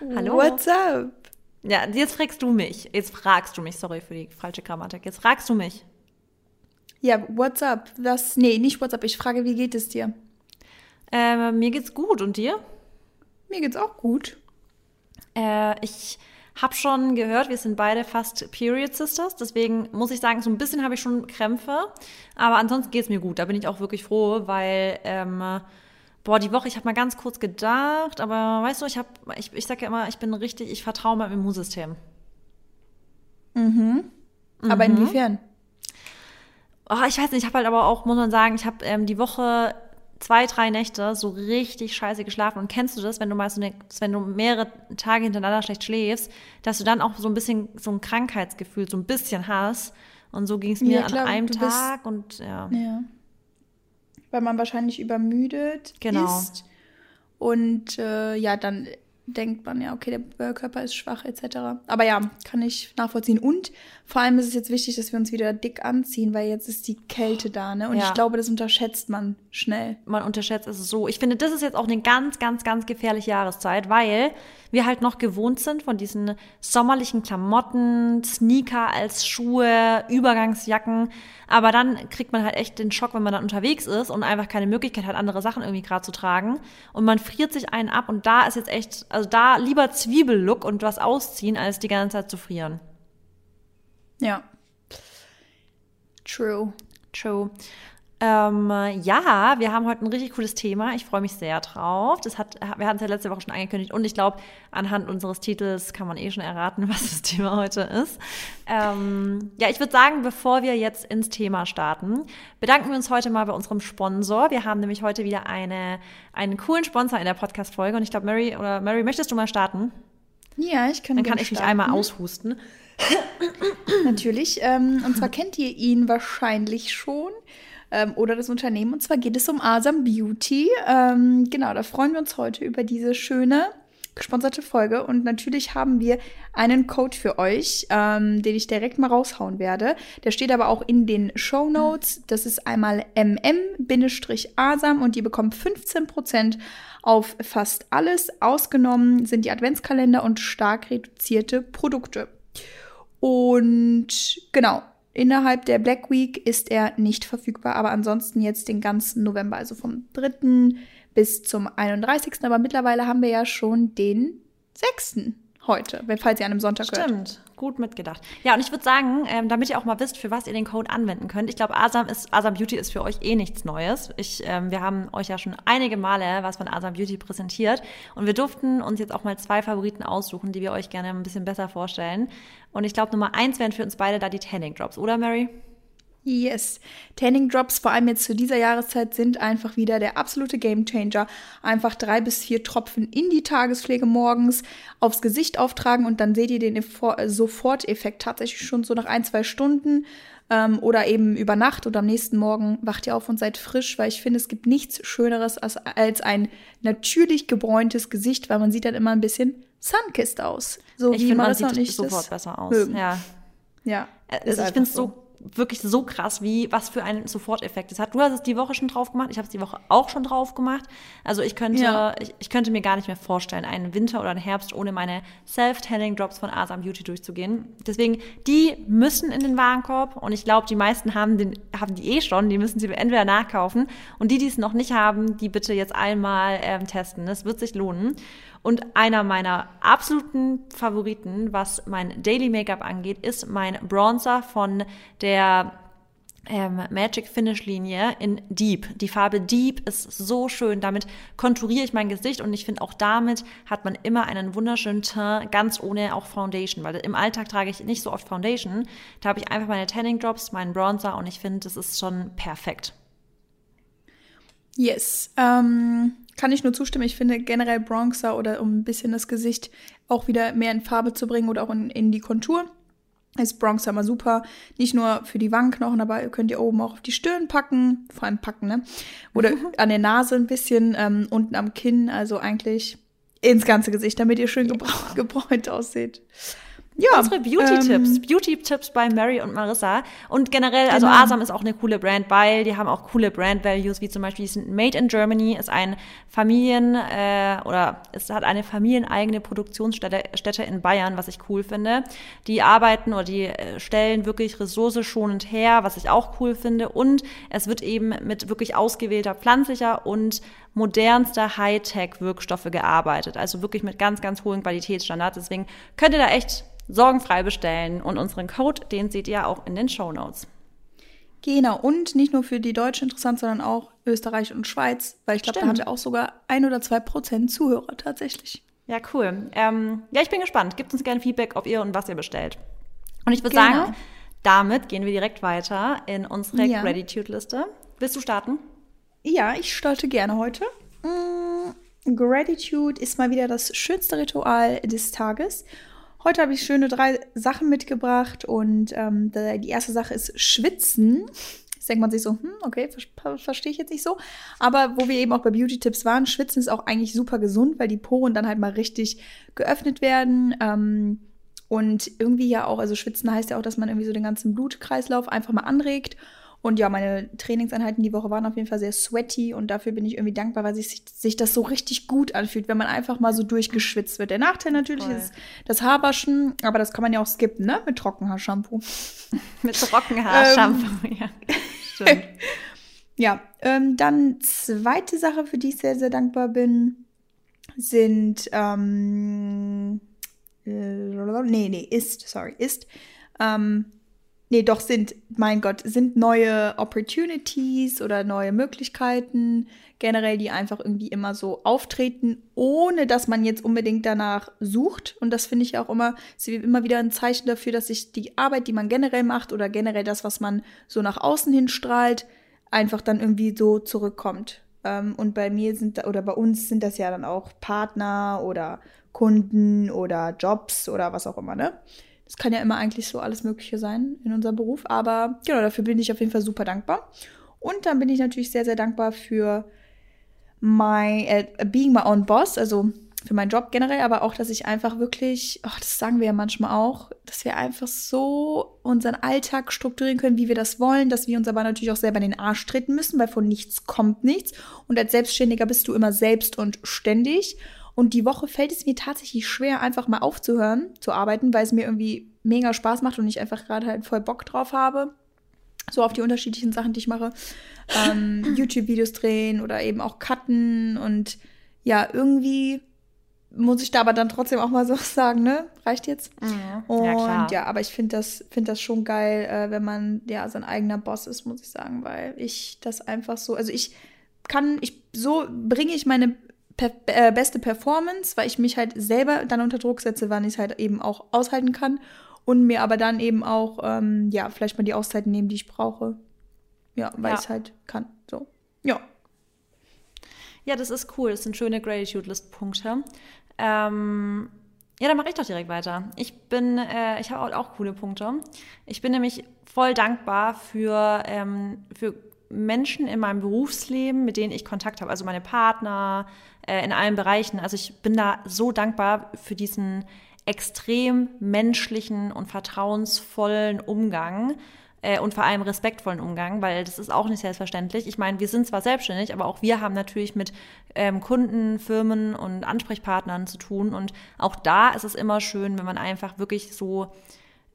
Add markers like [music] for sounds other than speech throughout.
Hallo. What's up? Ja, jetzt fragst du mich. Jetzt fragst du mich, sorry für die falsche Grammatik. Jetzt fragst du mich. Ja, what's up? Was? Nee, nicht what's up. Ich frage, wie geht es dir? Äh, mir geht's gut und dir? Mir geht's auch gut. Äh, ich habe schon gehört, wir sind beide fast Period Sisters. Deswegen muss ich sagen, so ein bisschen habe ich schon Krämpfe. Aber ansonsten geht's mir gut. Da bin ich auch wirklich froh, weil ähm, boah, die Woche, ich habe mal ganz kurz gedacht, aber weißt du, ich habe, ich, ich sage ja immer, ich bin richtig, ich vertraue meinem Immunsystem. Mhm. Aber Mhm. inwiefern? Oh, ich weiß nicht, ich habe halt aber auch, muss man sagen, ich habe ähm, die Woche zwei, drei Nächte so richtig scheiße geschlafen. Und kennst du das, wenn du mal so eine, wenn du mehrere Tage hintereinander schlecht schläfst, dass du dann auch so ein bisschen so ein Krankheitsgefühl so ein bisschen hast? Und so ging es mir Ja, klar, an einem du bist- Tag und ja. Ja. Weil man wahrscheinlich übermüdet Genau. ist. Und äh, ja, dann denkt man ja, okay, der Körper ist schwach etc. Aber ja, kann ich nachvollziehen. Und vor allem ist es jetzt wichtig, dass wir uns wieder dick anziehen, weil jetzt ist die Kälte da, ne? Und Ja. ich glaube, das unterschätzt man schnell. man unterschätzt es so. Ich finde, das ist jetzt auch eine ganz, ganz, ganz gefährliche Jahreszeit, weil wir halt noch gewohnt sind von diesen sommerlichen Klamotten, Sneaker als Schuhe, Übergangsjacken. Aber dann kriegt man halt echt den Schock, wenn man dann unterwegs ist und einfach keine Möglichkeit hat, andere Sachen irgendwie gerade zu tragen. Und man friert sich einen ab und da ist jetzt echt, also da lieber Zwiebellook und was ausziehen, als die ganze Zeit zu frieren. Ja. True. True. Ähm, ja, wir haben heute ein richtig cooles Thema. Ich freue mich sehr drauf. Das hat, wir hatten es ja letzte Woche schon angekündigt und ich glaube, anhand unseres Titels kann man eh schon erraten, [laughs] was das Thema heute ist. Ähm, ja, ich würde sagen, bevor wir jetzt ins Thema starten, bedanken wir uns heute mal bei unserem Sponsor. Wir haben nämlich heute wieder eine, einen coolen Sponsor in der Podcast-Folge und ich glaube, Mary oder Mary, möchtest du mal starten? Ja, ich kann Dann kann ich mich starten. einmal aushusten. [coughs] Natürlich. Ähm, und zwar kennt ihr ihn wahrscheinlich schon. Ähm, oder das Unternehmen. Und zwar geht es um Asam Beauty. Ähm, genau, da freuen wir uns heute über diese schöne gesponserte Folge. Und natürlich haben wir einen Code für euch, ähm, den ich direkt mal raushauen werde. Der steht aber auch in den Show Notes. Das ist einmal mm-asam und ihr bekommt 15% auf fast alles. Ausgenommen sind die Adventskalender und stark reduzierte Produkte. Und genau, innerhalb der Black Week ist er nicht verfügbar, aber ansonsten jetzt den ganzen November, also vom 3. bis zum 31. Aber mittlerweile haben wir ja schon den 6. heute, wenn- falls ihr an einem Sonntag hört. Stimmt, gut mitgedacht. Ja, und ich würde sagen, ähm, damit ihr auch mal wisst, für was ihr den Code anwenden könnt. Ich glaube, Asam ist Asam Beauty ist für euch eh nichts Neues. Ich, ähm, wir haben euch ja schon einige Male was von Asam Beauty präsentiert und wir durften uns jetzt auch mal zwei Favoriten aussuchen, die wir euch gerne ein bisschen besser vorstellen. Und ich glaube, Nummer eins wären für uns beide da die Tanning Drops, oder Mary? Yes. Tanning Drops, vor allem jetzt zu dieser Jahreszeit, sind einfach wieder der absolute Gamechanger. Einfach drei bis vier Tropfen in die Tagespflege morgens aufs Gesicht auftragen und dann seht ihr den äh, Soforteffekt tatsächlich schon so nach ein, zwei Stunden ähm, oder eben über Nacht oder am nächsten Morgen wacht ihr auf und seid frisch, weil ich finde, es gibt nichts Schöneres als, als ein natürlich gebräuntes Gesicht, weil man sieht dann immer ein bisschen sunkissed aus. So Ich wie finde, man Marissa sieht und ich sofort das besser aus. mögen. Ja. Ja, Also ist ich finde es so wirklich so krass, wie was für einen Soforteffekt es hat. Du hast es die Woche schon drauf gemacht, ich habe es die Woche auch schon drauf gemacht. Also ich könnte, Ja. ich, ich könnte mir gar nicht mehr vorstellen, einen Winter oder einen Herbst ohne meine Self-Tanning Drops von Asam Beauty durchzugehen. Deswegen, die müssen in den Warenkorb und ich glaube, die meisten haben den, haben die eh schon. Die müssen sie entweder nachkaufen und die, die es noch nicht haben, die bitte jetzt einmal ähm, testen. Das wird sich lohnen. Und einer meiner absoluten Favoriten, was mein Daily Make-up angeht, ist mein Bronzer von der ähm, Magic Finish Linie in Deep. Die Farbe Deep ist so schön. Damit konturiere ich mein Gesicht und ich finde auch damit hat man immer einen wunderschönen Teint, ganz ohne auch Foundation, weil im Alltag trage ich nicht so oft Foundation. Da habe ich einfach meine Tanning Drops, meinen Bronzer und ich finde, das ist schon perfekt. Yes. Ähm, kann ich nur zustimmen. Ich finde generell Bronzer oder um ein bisschen das Gesicht auch wieder mehr in Farbe zu bringen oder auch in, in die Kontur, ist Bronzer mal super. Nicht nur für die Wangenknochen, aber ihr könnt ihr oben auch auf die Stirn packen, vor allem packen, ne? Oder [laughs] an der Nase ein bisschen, ähm, unten am Kinn, also eigentlich ins ganze Gesicht, damit ihr schön gebra [laughs] gebräunt aussieht. Ja, unsere Beauty-Tipps. Ähm, Beauty-Tipps bei Mary und Marissa. Und generell, also genau. Asam ist auch eine coole Brand, weil die haben auch coole Brand-Values, wie zum Beispiel, die sind Made in Germany, ist ein Familien- äh, oder es hat eine familieneigene Produktionsstätte Stätte in Bayern, was ich cool finde. Die arbeiten oder die äh, stellen wirklich ressourceschonend her, was ich auch cool finde. Und es wird eben mit wirklich ausgewählter pflanzlicher und modernster Hightech-Wirkstoffe gearbeitet. Also wirklich mit ganz, ganz hohen Qualitätsstandards. Deswegen könnt ihr da echt sorgenfrei bestellen. Und unseren Code, den seht ihr auch in den Show Notes. Genau, und nicht nur für die Deutschen interessant, sondern auch Österreich und Schweiz, weil ich glaube, da haben wir auch sogar ein oder zwei Prozent Zuhörer tatsächlich. Ja, cool. Ähm, ja, ich bin gespannt. Gebt uns gerne Feedback, ob ihr und was ihr bestellt. Und ich würde genau. sagen, damit gehen wir direkt weiter in unsere ja. Gratitude-Liste. Willst du starten? Ja, ich starte gerne heute. Mm, Gratitude ist mal wieder das schönste Ritual des Tages. Heute habe ich schöne drei Sachen mitgebracht und ähm, die erste Sache ist Schwitzen. Jetzt denkt man sich so, hm, okay, ver verstehe ich jetzt nicht so. Aber wo wir eben auch bei Beauty-Tipps waren, Schwitzen ist auch eigentlich super gesund, weil die Poren dann halt mal richtig geöffnet werden. Ähm, und irgendwie ja auch, also Schwitzen heißt ja auch, dass man irgendwie so den ganzen Blutkreislauf einfach mal anregt. Und ja, meine Trainingseinheiten die Woche waren auf jeden Fall sehr sweaty und dafür bin ich irgendwie dankbar, weil sich, sich das so richtig gut anfühlt, wenn man einfach mal so durchgeschwitzt wird. Der Nachteil natürlich Voll. ist das Haarwaschen, aber das kann man ja auch skippen, ne? Mit Trockenhaarshampoo. [laughs] Mit Trockenhaarshampoo, ähm, ja. [laughs] Stimmt. ja, ähm, dann zweite Sache, für die ich sehr, sehr dankbar bin, sind, ähm, äh, nee, nee, ist, sorry, ist, ähm, nee, doch sind, mein Gott, sind neue Opportunities oder neue Möglichkeiten generell, die einfach irgendwie immer so auftreten, ohne dass man jetzt unbedingt danach sucht. Und das finde ich auch immer, ist immer wieder ein Zeichen dafür, dass sich die Arbeit, die man generell macht oder generell das, was man so nach außen hin strahlt, einfach dann irgendwie so zurückkommt. Ähm, und bei mir sind, oder bei uns sind das ja dann auch Partner oder Kunden oder Jobs oder was auch immer, ne? Es kann ja immer eigentlich so alles Mögliche sein in unserem Beruf. Aber genau, dafür bin ich auf jeden Fall super dankbar. Und dann bin ich natürlich sehr, sehr dankbar für my, uh, being my own boss, also für meinen Job generell, aber auch, dass ich einfach wirklich, ach, das sagen wir ja manchmal auch, dass wir einfach so unseren Alltag strukturieren können, wie wir das wollen, dass wir uns aber natürlich auch selber in den Arsch treten müssen, weil von nichts kommt nichts. Und als Selbstständiger bist du immer selbst und ständig. Und die Woche fällt es mir tatsächlich schwer, einfach mal aufzuhören zu arbeiten, weil es mir irgendwie mega Spaß macht und ich einfach gerade halt voll Bock drauf habe. So auf die unterschiedlichen Sachen, die ich mache. Ähm, [clears throat] YouTube-Videos drehen oder eben auch cutten. Und ja, irgendwie muss ich da aber dann trotzdem auch mal so [laughs] sagen, ne? Reicht jetzt? Mhm. Und ja, ja, aber ich finde das, find das schon geil, äh, wenn man ja sein eigener Boss ist, muss ich sagen, weil ich das einfach so, also ich kann, ich so bringe ich meine per äh, beste Performance, weil ich mich halt selber dann unter Druck setze, wann ich es halt eben auch aushalten kann und mir aber dann eben auch, ähm, ja, vielleicht mal die Auszeiten nehmen, die ich brauche. Ja, weil ja. ich es halt kann. So. Ja. Ja, das ist cool. Das sind schöne Gratitude-List-Punkte. Ähm, ja, dann mache ich doch direkt weiter. Ich bin, äh, ich habe auch, coole Punkte. Ich bin nämlich voll dankbar für, ähm, für Menschen in meinem Berufsleben, mit denen ich Kontakt habe, also meine Partner äh, in allen Bereichen. Also ich bin da so dankbar für diesen extrem menschlichen und vertrauensvollen Umgang äh, und vor allem respektvollen Umgang, weil das ist auch nicht selbstverständlich. Ich meine, wir sind zwar selbstständig, aber auch wir haben natürlich mit ähm, Kunden, Firmen und Ansprechpartnern zu tun und auch da ist es immer schön, wenn man einfach wirklich so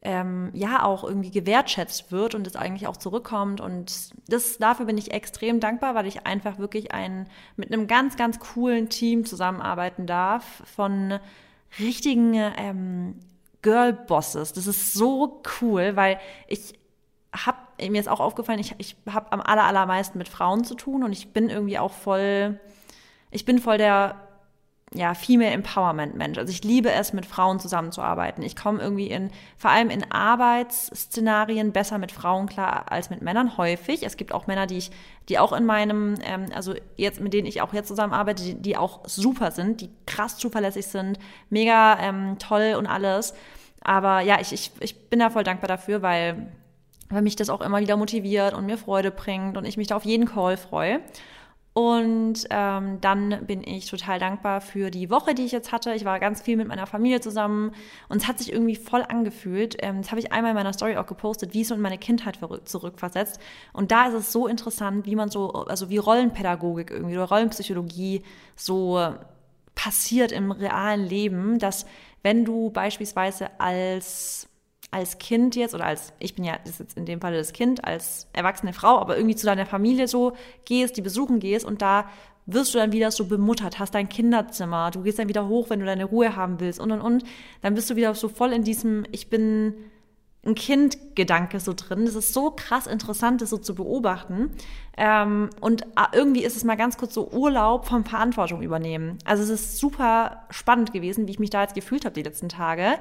ähm, ja auch irgendwie gewertschätzt wird und es eigentlich auch zurückkommt. Und das, dafür bin ich extrem dankbar, weil ich einfach wirklich ein, mit einem ganz, ganz coolen Team zusammenarbeiten darf von richtigen ähm, Girl-Bosses. Das ist so cool, weil ich habe, mir ist auch aufgefallen, ich, ich habe am aller, allermeisten mit Frauen zu tun und ich bin irgendwie auch voll, ich bin voll der ja, Female Empowerment Mensch. Also ich liebe es, mit Frauen zusammenzuarbeiten. Ich komme irgendwie in, vor allem in Arbeitsszenarien besser mit Frauen klar als mit Männern häufig. Es gibt auch Männer, die ich, die auch in meinem, ähm, also jetzt, mit denen ich auch jetzt zusammenarbeite, die, die auch super sind, die krass zuverlässig sind, mega ähm, toll und alles. Aber ja, ich, ich, ich bin da voll dankbar dafür, weil, weil mich das auch immer wieder motiviert und mir Freude bringt und ich mich da auf jeden Call freue. Und ähm, dann bin ich total dankbar für die Woche, die ich jetzt hatte. Ich war ganz viel mit meiner Familie zusammen und es hat sich irgendwie voll angefühlt. Ähm, das habe ich einmal in meiner Story auch gepostet, wie es in meine Kindheit zurückversetzt. Und da ist es so interessant, wie man so, also wie Rollenpädagogik irgendwie oder Rollenpsychologie so passiert im realen Leben, dass wenn du beispielsweise als als Kind jetzt oder als, ich bin ja ist jetzt in dem Fall das Kind, als erwachsene Frau, aber irgendwie zu deiner Familie so gehst, die besuchen gehst und da wirst du dann wieder so bemuttert, hast dein Kinderzimmer, du gehst dann wieder hoch, wenn du deine Ruhe haben willst und und und, dann bist du wieder so voll in diesem, ich bin ein Kind-Gedanke so drin. Das ist so krass interessant, das so zu beobachten. Ähm, und ah, irgendwie ist es mal ganz kurz so Urlaub vom Verantwortung übernehmen. Also es ist super spannend gewesen, wie ich mich da jetzt gefühlt habe die letzten Tage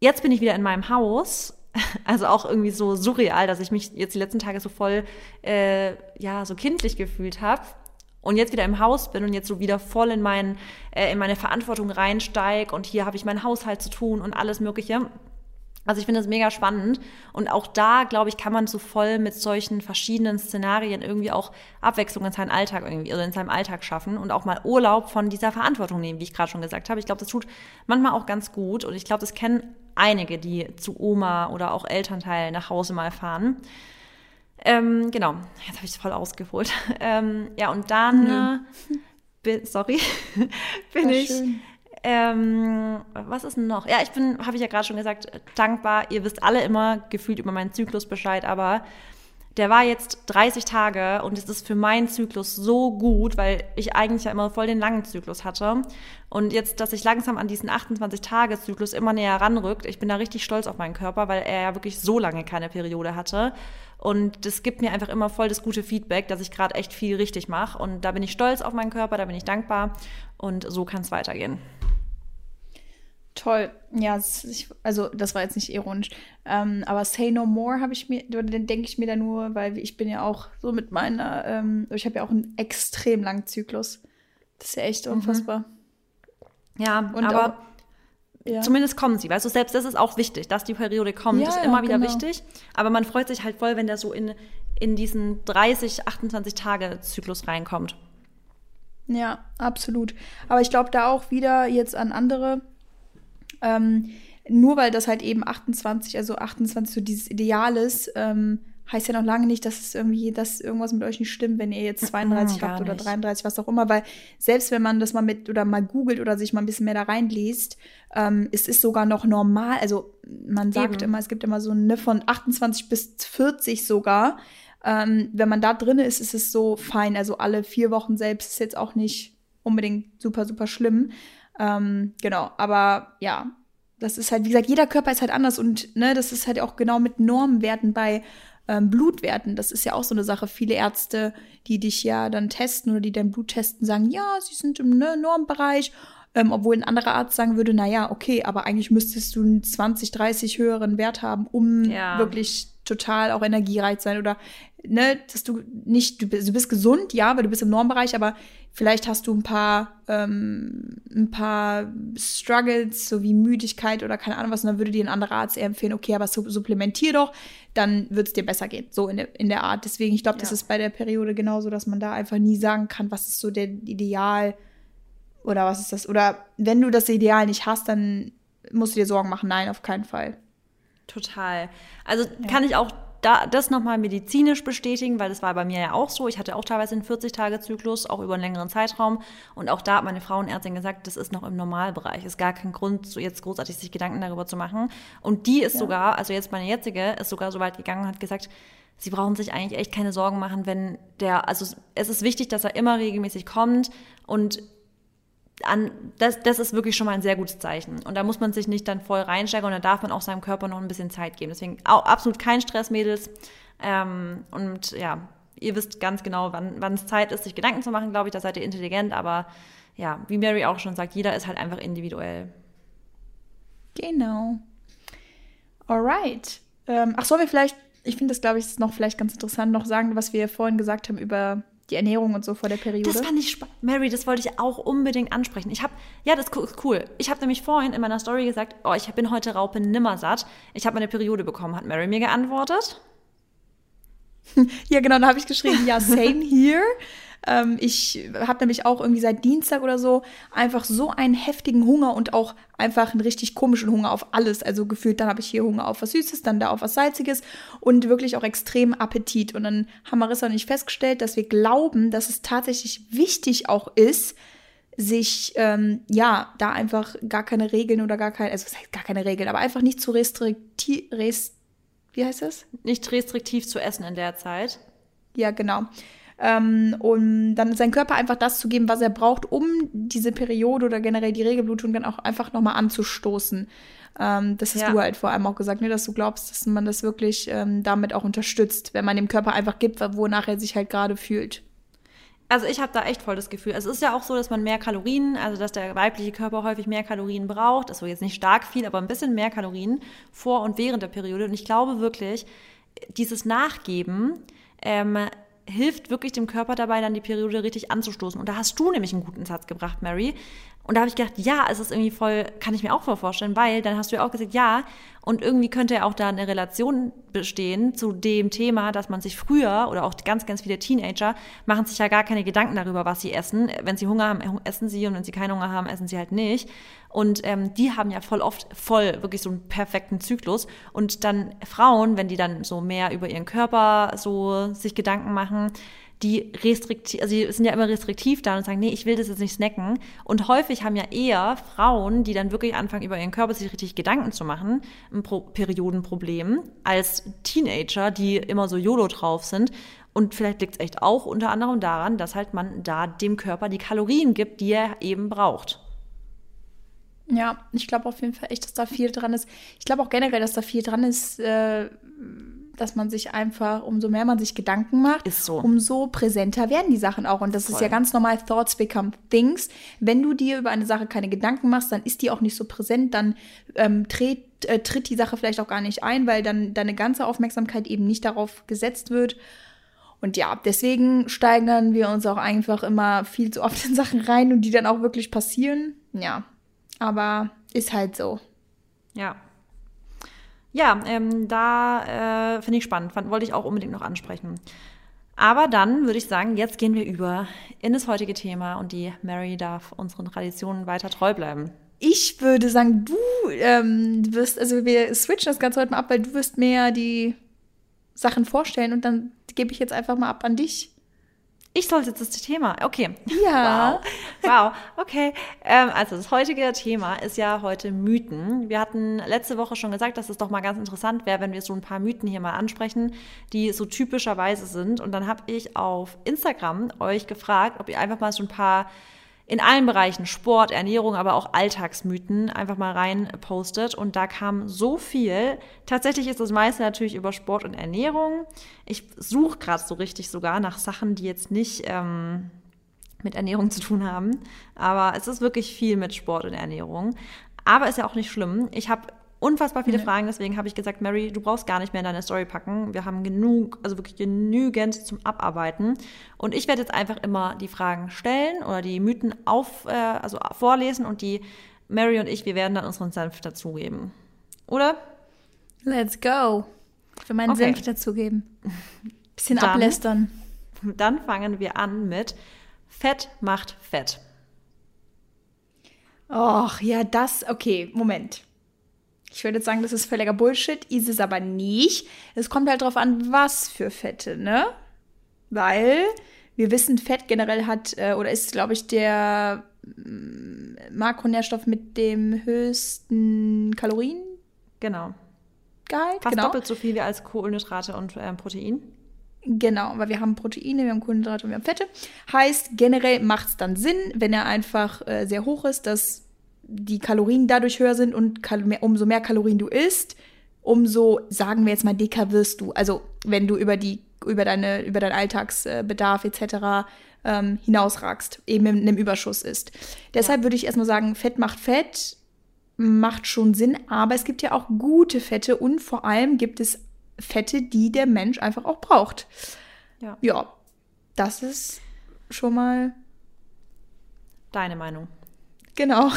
jetzt bin ich wieder in meinem Haus. [laughs] Also auch irgendwie so surreal, dass ich mich jetzt die letzten Tage so voll, äh, ja, so kindlich gefühlt habe und jetzt wieder im Haus bin und jetzt so wieder voll in, mein, äh, in meine Verantwortung reinsteige und hier habe ich meinen Haushalt zu tun und alles Mögliche. Also ich finde das mega spannend und auch da, glaube ich, kann man so voll mit solchen verschiedenen Szenarien irgendwie auch Abwechslung in seinen Alltag irgendwie oder in seinem Alltag schaffen und auch mal Urlaub von dieser Verantwortung nehmen, wie ich gerade schon gesagt habe. Ich glaube, das tut manchmal auch ganz gut und ich glaube, das kennen einige, die zu Oma oder auch Elternteil nach Hause mal fahren. Ähm, genau, jetzt habe ich es voll ausgeholt. [laughs] Ähm, ja, und dann, äh, sorry, [laughs] bin ich. Ähm, was ist noch? Ja, ich bin, habe ich ja gerade schon gesagt, dankbar. Ihr wisst alle immer gefühlt über meinen Zyklus Bescheid, aber der war jetzt 30 Tage und es ist für meinen Zyklus so gut, weil ich eigentlich ja immer voll den langen Zyklus hatte. Und jetzt, dass ich langsam an diesen 28-Tage-Zyklus immer näher ranrückt, ich bin da richtig stolz auf meinen Körper, weil er ja wirklich so lange keine Periode hatte. Und das gibt mir einfach immer voll das gute Feedback, dass ich gerade echt viel richtig mache. Und da bin ich stolz auf meinen Körper, da bin ich dankbar. Und so kann es weitergehen. Toll. Ja, also das war jetzt nicht ironisch. Ähm, aber Say No More habe ich mir, den denke ich mir da nur, weil ich bin ja auch so mit meiner, ähm, ich habe ja auch einen extrem langen Zyklus. Das ist ja echt mhm. unfassbar. Mhm. Ja, Und aber auch, ja. zumindest kommen sie. Weißt du, selbst das ist auch wichtig, dass die Periode kommt, ja, ist immer wieder genau. wichtig. Aber man freut sich halt voll, wenn der so in, in diesen 30, 28 Tage Zyklus reinkommt. Ja, absolut. Aber ich glaube da auch wieder jetzt an andere ähm, nur weil das halt eben 28, also 28 so dieses Ideal ist, ähm, heißt ja noch lange nicht, dass es irgendwie, dass irgendwas mit euch nicht stimmt, wenn ihr jetzt 32 habt oder 33, was auch immer, weil selbst wenn man das mal mit oder mal googelt oder sich mal ein bisschen mehr da reinliest, ähm, es ist sogar noch normal, also man sagt Eben. immer, es gibt immer so eine von 28 bis 40 sogar. Ähm, wenn man da drin ist, ist es so fein. Also alle vier Wochen selbst ist jetzt auch nicht unbedingt super, super schlimm. Ähm, genau, aber ja, das ist halt, wie gesagt, jeder Körper ist halt anders und ne, das ist halt auch genau mit Normwerten bei ähm, Blutwerten. Das ist ja auch so eine Sache. Viele Ärzte, die dich ja dann testen oder die dein Blut testen, sagen, ja, sie sind im ne, Normbereich. Ähm, obwohl ein anderer Arzt sagen würde, na ja, okay, aber eigentlich müsstest du einen 20, 30 höheren Wert haben, um ja. wirklich total auch energiereich sein oder ne, dass du nicht, du bist, du bist gesund, ja, weil du bist im Normbereich, aber vielleicht hast du ein paar, ähm, ein paar Struggles, so wie Müdigkeit oder keine Ahnung was, und dann würde dir ein anderer Arzt eher empfehlen, okay, aber supplementier doch, dann wird es dir besser gehen, so in der, in der Art. Deswegen, ich glaube, ja. das ist bei der Periode genauso, dass man da einfach nie sagen kann, was ist so der Ideal oder was ist das, oder wenn du das Ideal nicht hast, dann musst du dir Sorgen machen, nein, auf keinen Fall. Total. Also ja. kann ich auch da, das nochmal medizinisch bestätigen, weil das war bei mir ja auch so. Ich hatte auch teilweise einen 40-Tage-Zyklus, auch über einen längeren Zeitraum. Und auch da hat meine Frauenärztin gesagt, das ist noch im Normalbereich. Ist gar kein Grund, so jetzt großartig sich Gedanken darüber zu machen. Und die ist ja. sogar, also jetzt meine jetzige, ist sogar so weit gegangen und hat gesagt, Sie brauchen sich eigentlich echt keine Sorgen machen, wenn der, also es ist wichtig, dass er immer regelmäßig kommt und an, das, das ist wirklich schon mal ein sehr gutes Zeichen. Und da muss man sich nicht dann voll reinsteigen und da darf man auch seinem Körper noch ein bisschen Zeit geben. Deswegen auch absolut kein Stress, Mädels. Ähm, und ja, ihr wisst ganz genau, wann, es Zeit ist, sich Gedanken zu machen, glaube ich. Da seid ihr intelligent, aber ja, wie Mary auch schon sagt, jeder ist halt einfach individuell. Genau. Alright. Ähm, ach, sollen wir vielleicht, ich finde das, glaube ich, ist noch vielleicht ganz interessant, noch sagen, was wir vorhin gesagt haben über die Ernährung und so vor der Periode. Das fand ich spannend. Mary, das wollte ich auch unbedingt ansprechen. Ich habe, ja, das ist cool. Ich habe nämlich vorhin in meiner Story gesagt, oh, ich bin heute Raupe nimmersatt. Ich habe meine Periode bekommen. Hat Mary mir geantwortet? [laughs] ja, genau, da habe ich geschrieben, ja, same [laughs] here. Ähm, ich habe nämlich auch irgendwie seit Dienstag oder so einfach so einen heftigen Hunger und auch einfach einen richtig komischen Hunger auf alles. Also gefühlt, dann habe ich hier Hunger auf was Süßes, dann da auf was Salziges und wirklich auch extrem Appetit. Und dann haben Marissa und ich festgestellt, dass wir glauben, dass es tatsächlich wichtig auch ist, sich ähm, ja da einfach gar keine Regeln oder gar keine, also was heißt gar keine Regeln, aber einfach nicht zu restriktiv, rest, wie heißt das? Nicht restriktiv zu essen in der Zeit. Ja, genau. Ähm, um dann seinem Körper einfach das zu geben, was er braucht, um diese Periode oder generell die Regelblutung dann auch einfach nochmal anzustoßen. Ähm, das hast ja. du halt vor allem auch gesagt, ne, dass du glaubst, dass man das wirklich ähm, damit auch unterstützt, wenn man dem Körper einfach gibt, wonach er sich halt gerade fühlt. Also ich habe da echt voll das Gefühl. Es ist ja auch so, dass man mehr Kalorien, also dass der weibliche Körper häufig mehr Kalorien braucht. Ist jetzt nicht stark viel, aber ein bisschen mehr Kalorien vor und während der Periode. Und ich glaube wirklich, dieses Nachgeben ähm, hilft wirklich dem Körper dabei, dann die Periode richtig anzustoßen. Und da hast du nämlich einen guten Satz gebracht, Mary. Und da habe ich gedacht, ja, es ist irgendwie voll, kann ich mir auch voll vorstellen, weil dann hast du ja auch gesagt, ja, und irgendwie könnte ja auch da eine Relation bestehen zu dem Thema, dass man sich früher oder auch ganz, ganz viele Teenager machen sich ja gar keine Gedanken darüber, was sie essen. Wenn sie Hunger haben, essen sie und wenn sie keinen Hunger haben, essen sie halt nicht. Und ähm, die haben ja voll oft voll wirklich so einen perfekten Zyklus. Und dann Frauen, wenn die dann so mehr über ihren Körper so sich Gedanken machen, die restriktiv, also die sind ja immer restriktiv da und sagen, nee, ich will das jetzt nicht snacken. Und häufig haben ja eher Frauen, die dann wirklich anfangen, über ihren Körper sich richtig Gedanken zu machen, ein Pro Periodenproblem, als Teenager, die immer so YOLO drauf sind. Und vielleicht liegt es echt auch unter anderem daran, dass halt man da dem Körper die Kalorien gibt, die er eben braucht. Ja, ich glaube auf jeden Fall echt, dass da viel dran ist. Ich glaube auch generell, dass da viel dran ist, äh, dass man sich einfach, umso mehr man sich Gedanken macht, so. umso präsenter werden die Sachen auch. Und das Voll. ist ja ganz normal, Thoughts become things. Wenn du dir über eine Sache keine Gedanken machst, dann ist die auch nicht so präsent, dann ähm, tritt, äh, tritt die Sache vielleicht auch gar nicht ein, weil dann deine ganze Aufmerksamkeit eben nicht darauf gesetzt wird. Und ja, deswegen steigern wir uns auch einfach immer viel zu oft in Sachen rein und die dann auch wirklich passieren. Ja, aber ist halt so. Ja, ja, ähm, da äh, finde ich spannend. Fand, wollte ich auch unbedingt noch ansprechen. Aber dann würde ich sagen, jetzt gehen wir über in das heutige Thema und die Mary darf unseren Traditionen weiter treu bleiben. Ich würde sagen, du ähm, wirst, also wir switchen das Ganze heute mal ab, weil du wirst mir die Sachen vorstellen und dann gebe ich jetzt einfach mal ab an dich. Ich sollte jetzt das Thema. Okay. Ja. Wow. wow. Okay. Ähm, also das heutige Thema ist ja heute Mythen. Wir hatten letzte Woche schon gesagt, dass es doch mal ganz interessant wäre, wenn wir so ein paar Mythen hier mal ansprechen, die so typischerweise sind. Und dann habe ich auf Instagram euch gefragt, ob ihr einfach mal so ein paar in allen Bereichen, Sport, Ernährung, aber auch Alltagsmythen einfach mal rein postet. Und da kam so viel. Tatsächlich ist das meiste natürlich über Sport und Ernährung. Ich suche gerade so richtig sogar nach Sachen, die jetzt nicht ähm, mit Ernährung zu tun haben. Aber es ist wirklich viel mit Sport und Ernährung. Aber ist ja auch nicht schlimm. Ich habe unfassbar viele nee. Fragen, deswegen habe ich gesagt, Mary, du brauchst gar nicht mehr in deine Story packen. Wir haben genug, also wirklich genügend zum Abarbeiten. Und ich werde jetzt einfach immer die Fragen stellen oder die Mythen auf, äh, also vorlesen und die Mary und ich, wir werden dann unseren Senf dazugeben. Oder? Let's go. Ich will meinen okay. Senf dazugeben. [laughs] Bisschen dann, ablästern. Dann fangen wir an mit Fett macht Fett. Och, ja, das, okay, Moment. Ich würde jetzt sagen, das ist völliger Bullshit, ist es aber nicht. Es kommt halt drauf an, was für Fette, ne? Weil wir wissen, Fett generell hat, äh, oder ist, glaube ich, der mm, Makronährstoff mit dem höchsten Kalorien. Genau. Gehalt. Fast genau. doppelt so viel wie als Kohlenhydrate und äh, Protein. Genau, weil wir haben Proteine, wir haben Kohlenhydrate und wir haben Fette. Heißt, generell macht es dann Sinn, wenn er einfach äh, sehr hoch ist, dass die Kalorien dadurch höher sind und umso mehr Kalorien du isst, umso, sagen wir jetzt mal, dicker wirst du. Also wenn du über die, über deine, über deinen Alltagsbedarf etc. Ähm, hinausragst, eben in einem Überschuss ist. Deshalb ja. würde ich erstmal sagen, Fett macht Fett, macht schon Sinn, aber es gibt ja auch gute Fette und vor allem gibt es Fette, die der Mensch einfach auch braucht. Ja. Ja, das ist schon mal deine Meinung. Genau.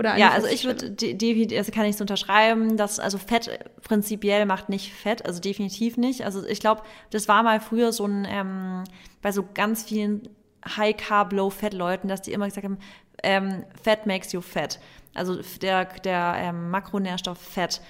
Oder ja, also ich würde definitiv, also kann ich so unterschreiben, dass also Fett prinzipiell macht nicht Fett, also definitiv nicht. Also ich glaube, das war mal früher so ein ähm, bei so ganz vielen High Carb, Low Fat Leuten, dass die immer gesagt haben, ähm, Fat makes you fat. Also der der ähm, Makronährstoff Fett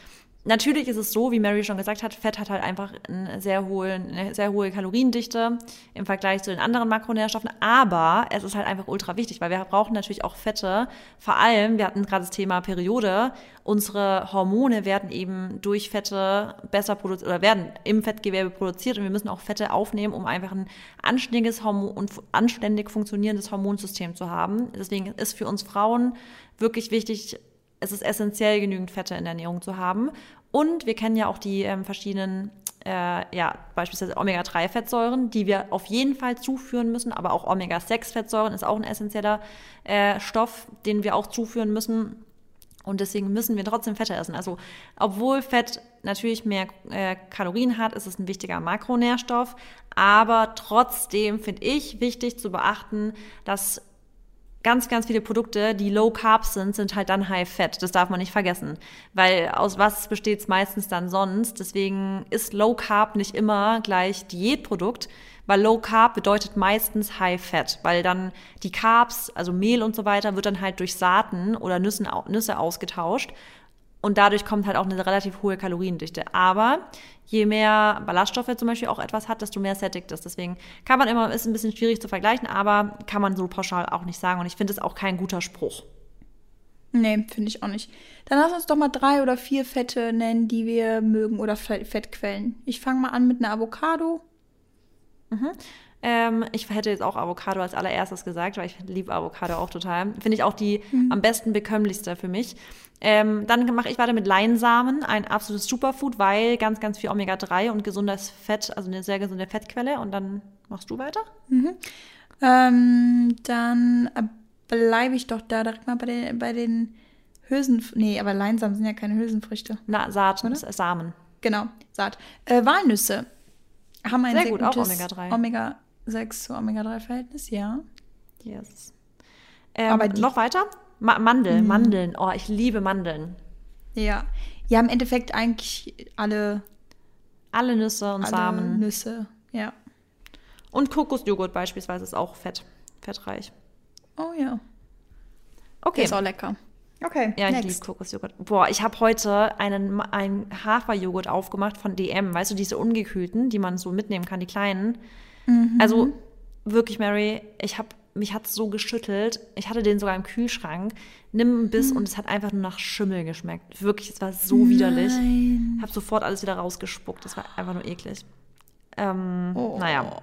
Natürlich ist es so, wie Mary schon gesagt hat, Fett hat halt einfach eine sehr hohe, eine sehr hohe Kaloriendichte im Vergleich zu den anderen Makronährstoffen, aber es ist halt einfach ultra wichtig, weil wir brauchen natürlich auch Fette. Vor allem, wir hatten gerade das Thema Periode, unsere Hormone werden eben durch Fette besser produziert oder werden im Fettgewebe produziert und wir müssen auch Fette aufnehmen, um einfach ein anständiges Hormon und anständig funktionierendes Hormonsystem zu haben. Deswegen ist für uns Frauen wirklich wichtig, es ist essentiell, genügend Fette in der Ernährung zu haben. Und wir kennen ja auch die ähm, verschiedenen, äh, ja, beispielsweise Omega-3-Fettsäuren, die wir auf jeden Fall zuführen müssen, aber auch Omega-6-Fettsäuren ist auch ein essentieller äh, Stoff, den wir auch zuführen müssen. Und deswegen müssen wir trotzdem Fette essen. Also, obwohl Fett natürlich mehr äh, Kalorien hat, ist es ein wichtiger Makronährstoff. Aber trotzdem finde ich wichtig zu beachten, dass ganz, ganz viele Produkte, die low carb sind, sind halt dann high fat. Das darf man nicht vergessen. Weil aus was besteht es meistens dann sonst? Deswegen ist low carb nicht immer gleich Diätprodukt, weil low carb bedeutet meistens high fat, weil dann die Carbs, also Mehl und so weiter, wird dann halt durch Saaten oder Nüssen, Nüsse ausgetauscht. Und dadurch kommt halt auch eine relativ hohe Kaloriendichte. Aber je mehr Ballaststoffe zum Beispiel auch etwas hat, desto mehr sättigt es. Deswegen kann man immer, ist ein bisschen schwierig zu vergleichen, aber kann man so pauschal auch nicht sagen. Und ich finde es auch kein guter Spruch. Nee, finde ich auch nicht. Dann lass uns doch mal drei oder vier Fette nennen, die wir mögen oder Fettquellen. Ich fange mal an mit einer Avocado. Mhm. Ähm, ich hätte jetzt auch Avocado als allererstes gesagt, weil ich liebe Avocado auch total. Finde ich auch die mhm. am besten bekömmlichste für mich. Ähm, dann mache ich weiter mit Leinsamen, ein absolutes Superfood, weil ganz, ganz viel Omega-3 und gesundes Fett, also eine sehr gesunde Fettquelle. Und dann machst du weiter? Mhm. Ähm, dann bleibe ich doch da direkt mal bei den, bei den Hülsen. Nee, aber Leinsamen sind ja keine Hülsenfrüchte. Na, Saat, oder? Samen. Genau, Saat. Äh, Walnüsse haben ein sehr, sehr gut, auch Omega-3. Omega-6 zu Omega-3-Verhältnis, ja. Yes. Ähm, aber noch weiter? Ma Mandeln, mhm. Mandeln. Oh, ich liebe Mandeln. Ja. Ja, im Endeffekt eigentlich alle. Alle Nüsse und alle Samen. Nüsse, ja. Und Kokosjoghurt beispielsweise ist auch fett, fettreich. Oh ja. Okay. ist auch lecker. Okay. Ja, ich liebe Kokosjoghurt. Boah, ich habe heute einen, einen Haferjoghurt aufgemacht von DM. Weißt du, diese ungekühlten, die man so mitnehmen kann, die kleinen. Mhm. Also wirklich, Mary, ich habe mich hat so geschüttelt. Ich hatte den sogar im Kühlschrank. Nimm einen Biss hm. und es hat einfach nur nach Schimmel geschmeckt. Wirklich, es war so Nein. widerlich. Hab sofort alles wieder rausgespuckt. Das war einfach nur eklig. Ähm, oh. Naja.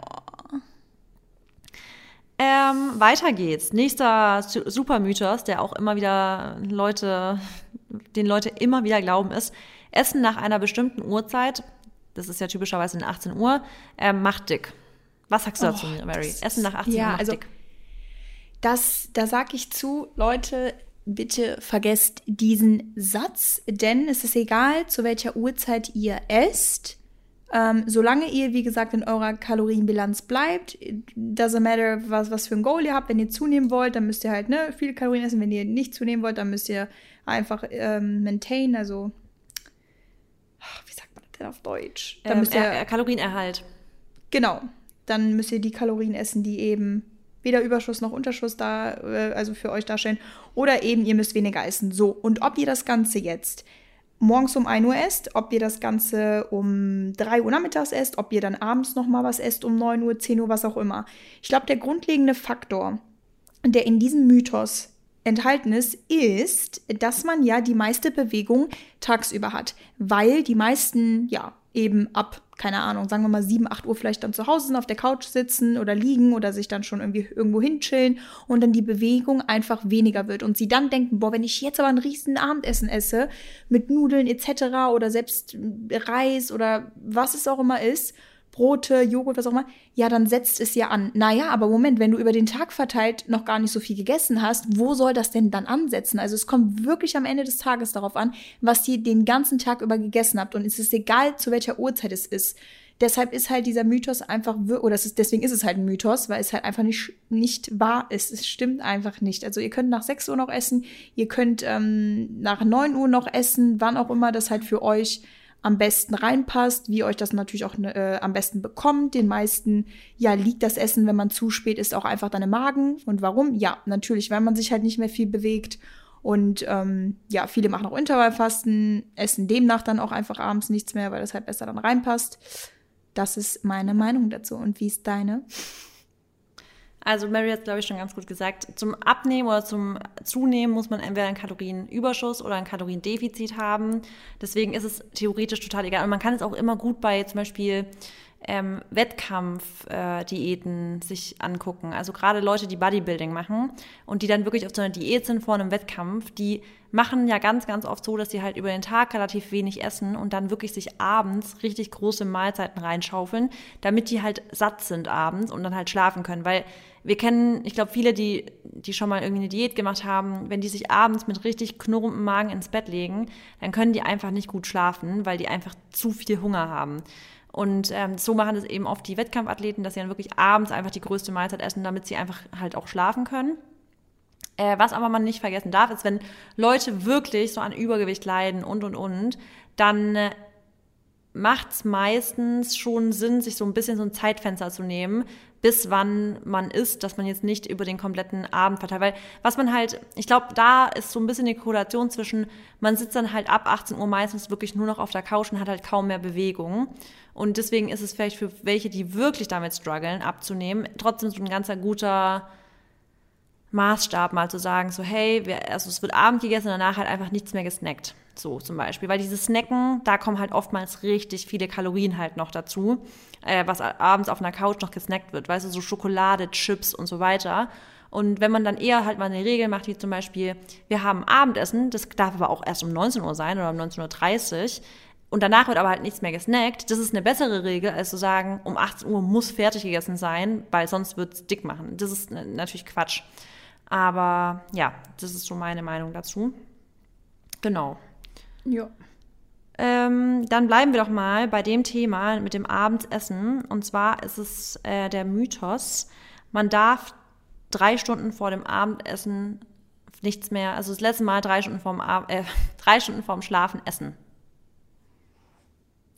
Ähm, weiter geht's. Nächster Supermythos, der auch immer wieder Leute, den Leute immer wieder glauben, ist, Essen nach einer bestimmten Uhrzeit, das ist ja typischerweise in 18 Uhr, äh, macht dick. Was sagst du oh, dazu, Mary? Essen nach 18 ja, Uhr also, dick das, da sage ich zu, Leute, bitte vergesst diesen Satz, denn es ist egal, zu welcher Uhrzeit ihr esst. Ähm, solange ihr, wie gesagt, in eurer Kalorienbilanz bleibt, doesn't matter, was, was für ein Goal ihr habt. Wenn ihr zunehmen wollt, dann müsst ihr halt ne, viele Kalorien essen. Wenn ihr nicht zunehmen wollt, dann müsst ihr einfach ähm, maintain, also wie sagt man das denn auf Deutsch? Dann ähm, müsst ihr, Kalorienerhalt. Genau. Dann müsst ihr die Kalorien essen, die eben weder Überschuss noch Unterschuss da, äh, also für euch darstellen. Oder eben, ihr müsst weniger essen. So, und ob ihr das Ganze jetzt morgens um 1 Uhr esst, ob ihr das Ganze um 3 Uhr nachmittags esst, ob ihr dann abends nochmal was esst, um 9 Uhr, 10 Uhr, was auch immer. Ich glaube, der grundlegende Faktor, der in diesem Mythos enthalten ist, ist, dass man ja die meiste Bewegung tagsüber hat, weil die meisten, ja, eben ab, keine Ahnung, sagen wir mal 7, 8 Uhr vielleicht dann zu Hause sind, auf der Couch sitzen oder liegen oder sich dann schon irgendwie irgendwo hinchillen und dann die Bewegung einfach weniger wird und sie dann denken, boah, wenn ich jetzt aber ein riesen Abendessen esse mit Nudeln etc. oder selbst Reis oder was es auch immer ist, Brote, Joghurt, was auch immer, ja, dann setzt es ja an. Naja, aber Moment, wenn du über den Tag verteilt noch gar nicht so viel gegessen hast, wo soll das denn dann ansetzen? Also es kommt wirklich am Ende des Tages darauf an, was ihr den ganzen Tag über gegessen habt. Und es ist egal, zu welcher Uhrzeit es ist. Deshalb ist halt dieser Mythos einfach, oder ist, deswegen ist es halt ein Mythos, weil es halt einfach nicht, nicht wahr ist. Es stimmt einfach nicht. Also ihr könnt nach 6 Uhr noch essen, ihr könnt ähm, nach 9 Uhr noch essen, wann auch immer das halt für euch am besten reinpasst, wie euch das natürlich auch äh, am besten bekommt. Den meisten, ja, liegt das Essen, wenn man zu spät ist, auch einfach dann im Magen. Und warum? Ja, natürlich, weil man sich halt nicht mehr viel bewegt. Und ähm, ja, viele machen auch Intervallfasten, essen demnach dann auch einfach abends nichts mehr, weil das halt besser dann reinpasst. Das ist meine Meinung dazu. Und wie ist deine? Also Mary hat glaube ich schon ganz gut gesagt, zum Abnehmen oder zum Zunehmen muss man entweder einen Kalorienüberschuss oder ein Kaloriendefizit haben. Deswegen ist es theoretisch total egal. Und man kann es auch immer gut bei zum Beispiel ähm, Wettkampfdiäten äh, sich angucken. Also gerade Leute, die Bodybuilding machen und die dann wirklich auf so einer Diät sind vor einem Wettkampf, die machen ja ganz, ganz oft so, dass sie halt über den Tag relativ wenig essen und dann wirklich sich abends richtig große Mahlzeiten reinschaufeln, damit die halt satt sind abends und dann halt schlafen können. Weil wir kennen, ich glaube, viele, die, die schon mal irgendwie eine Diät gemacht haben, wenn die sich abends mit richtig knurrendem Magen ins Bett legen, dann können die einfach nicht gut schlafen, weil die einfach zu viel Hunger haben. Und ähm, so machen es eben oft die Wettkampfathleten, dass sie dann wirklich abends einfach die größte Mahlzeit essen, damit sie einfach halt auch schlafen können. Äh, was aber man nicht vergessen darf, ist, wenn Leute wirklich so an Übergewicht leiden und und und, dann äh, macht es meistens schon Sinn, sich so ein bisschen so ein Zeitfenster zu nehmen, bis wann man isst, dass man jetzt nicht über den kompletten Abend verteilt. Weil was man halt, ich glaube, da ist so ein bisschen die Korrelation zwischen, man sitzt dann halt ab 18 Uhr meistens wirklich nur noch auf der Couch und hat halt kaum mehr Bewegung. Und deswegen ist es vielleicht für welche, die wirklich damit strugglen, abzunehmen, trotzdem so ein ganzer guter Maßstab, mal zu sagen, so hey, wir, also es wird Abend gegessen und danach halt einfach nichts mehr gesnackt. So zum Beispiel. Weil dieses Snacken, da kommen halt oftmals richtig viele Kalorien halt noch dazu, äh, was abends auf einer Couch noch gesnackt wird. Weißt du, so Schokolade, Chips und so weiter. Und wenn man dann eher halt mal eine Regel macht, wie zum Beispiel, wir haben Abendessen, das darf aber auch erst um 19 Uhr sein oder um 19.30 Uhr, und danach wird aber halt nichts mehr gesnackt, das ist eine bessere Regel, als zu sagen, um 18 Uhr muss fertig gegessen sein, weil sonst wird es dick machen. Das ist natürlich Quatsch. Aber ja, das ist so meine Meinung dazu. Genau. Ja. Ähm, dann bleiben wir doch mal bei dem Thema mit dem Abendessen. Und zwar ist es äh, der Mythos, man darf drei Stunden vor dem Abendessen nichts mehr, also das letzte Mal drei Stunden vorm, äh, [laughs] drei Stunden vorm Schlafen essen.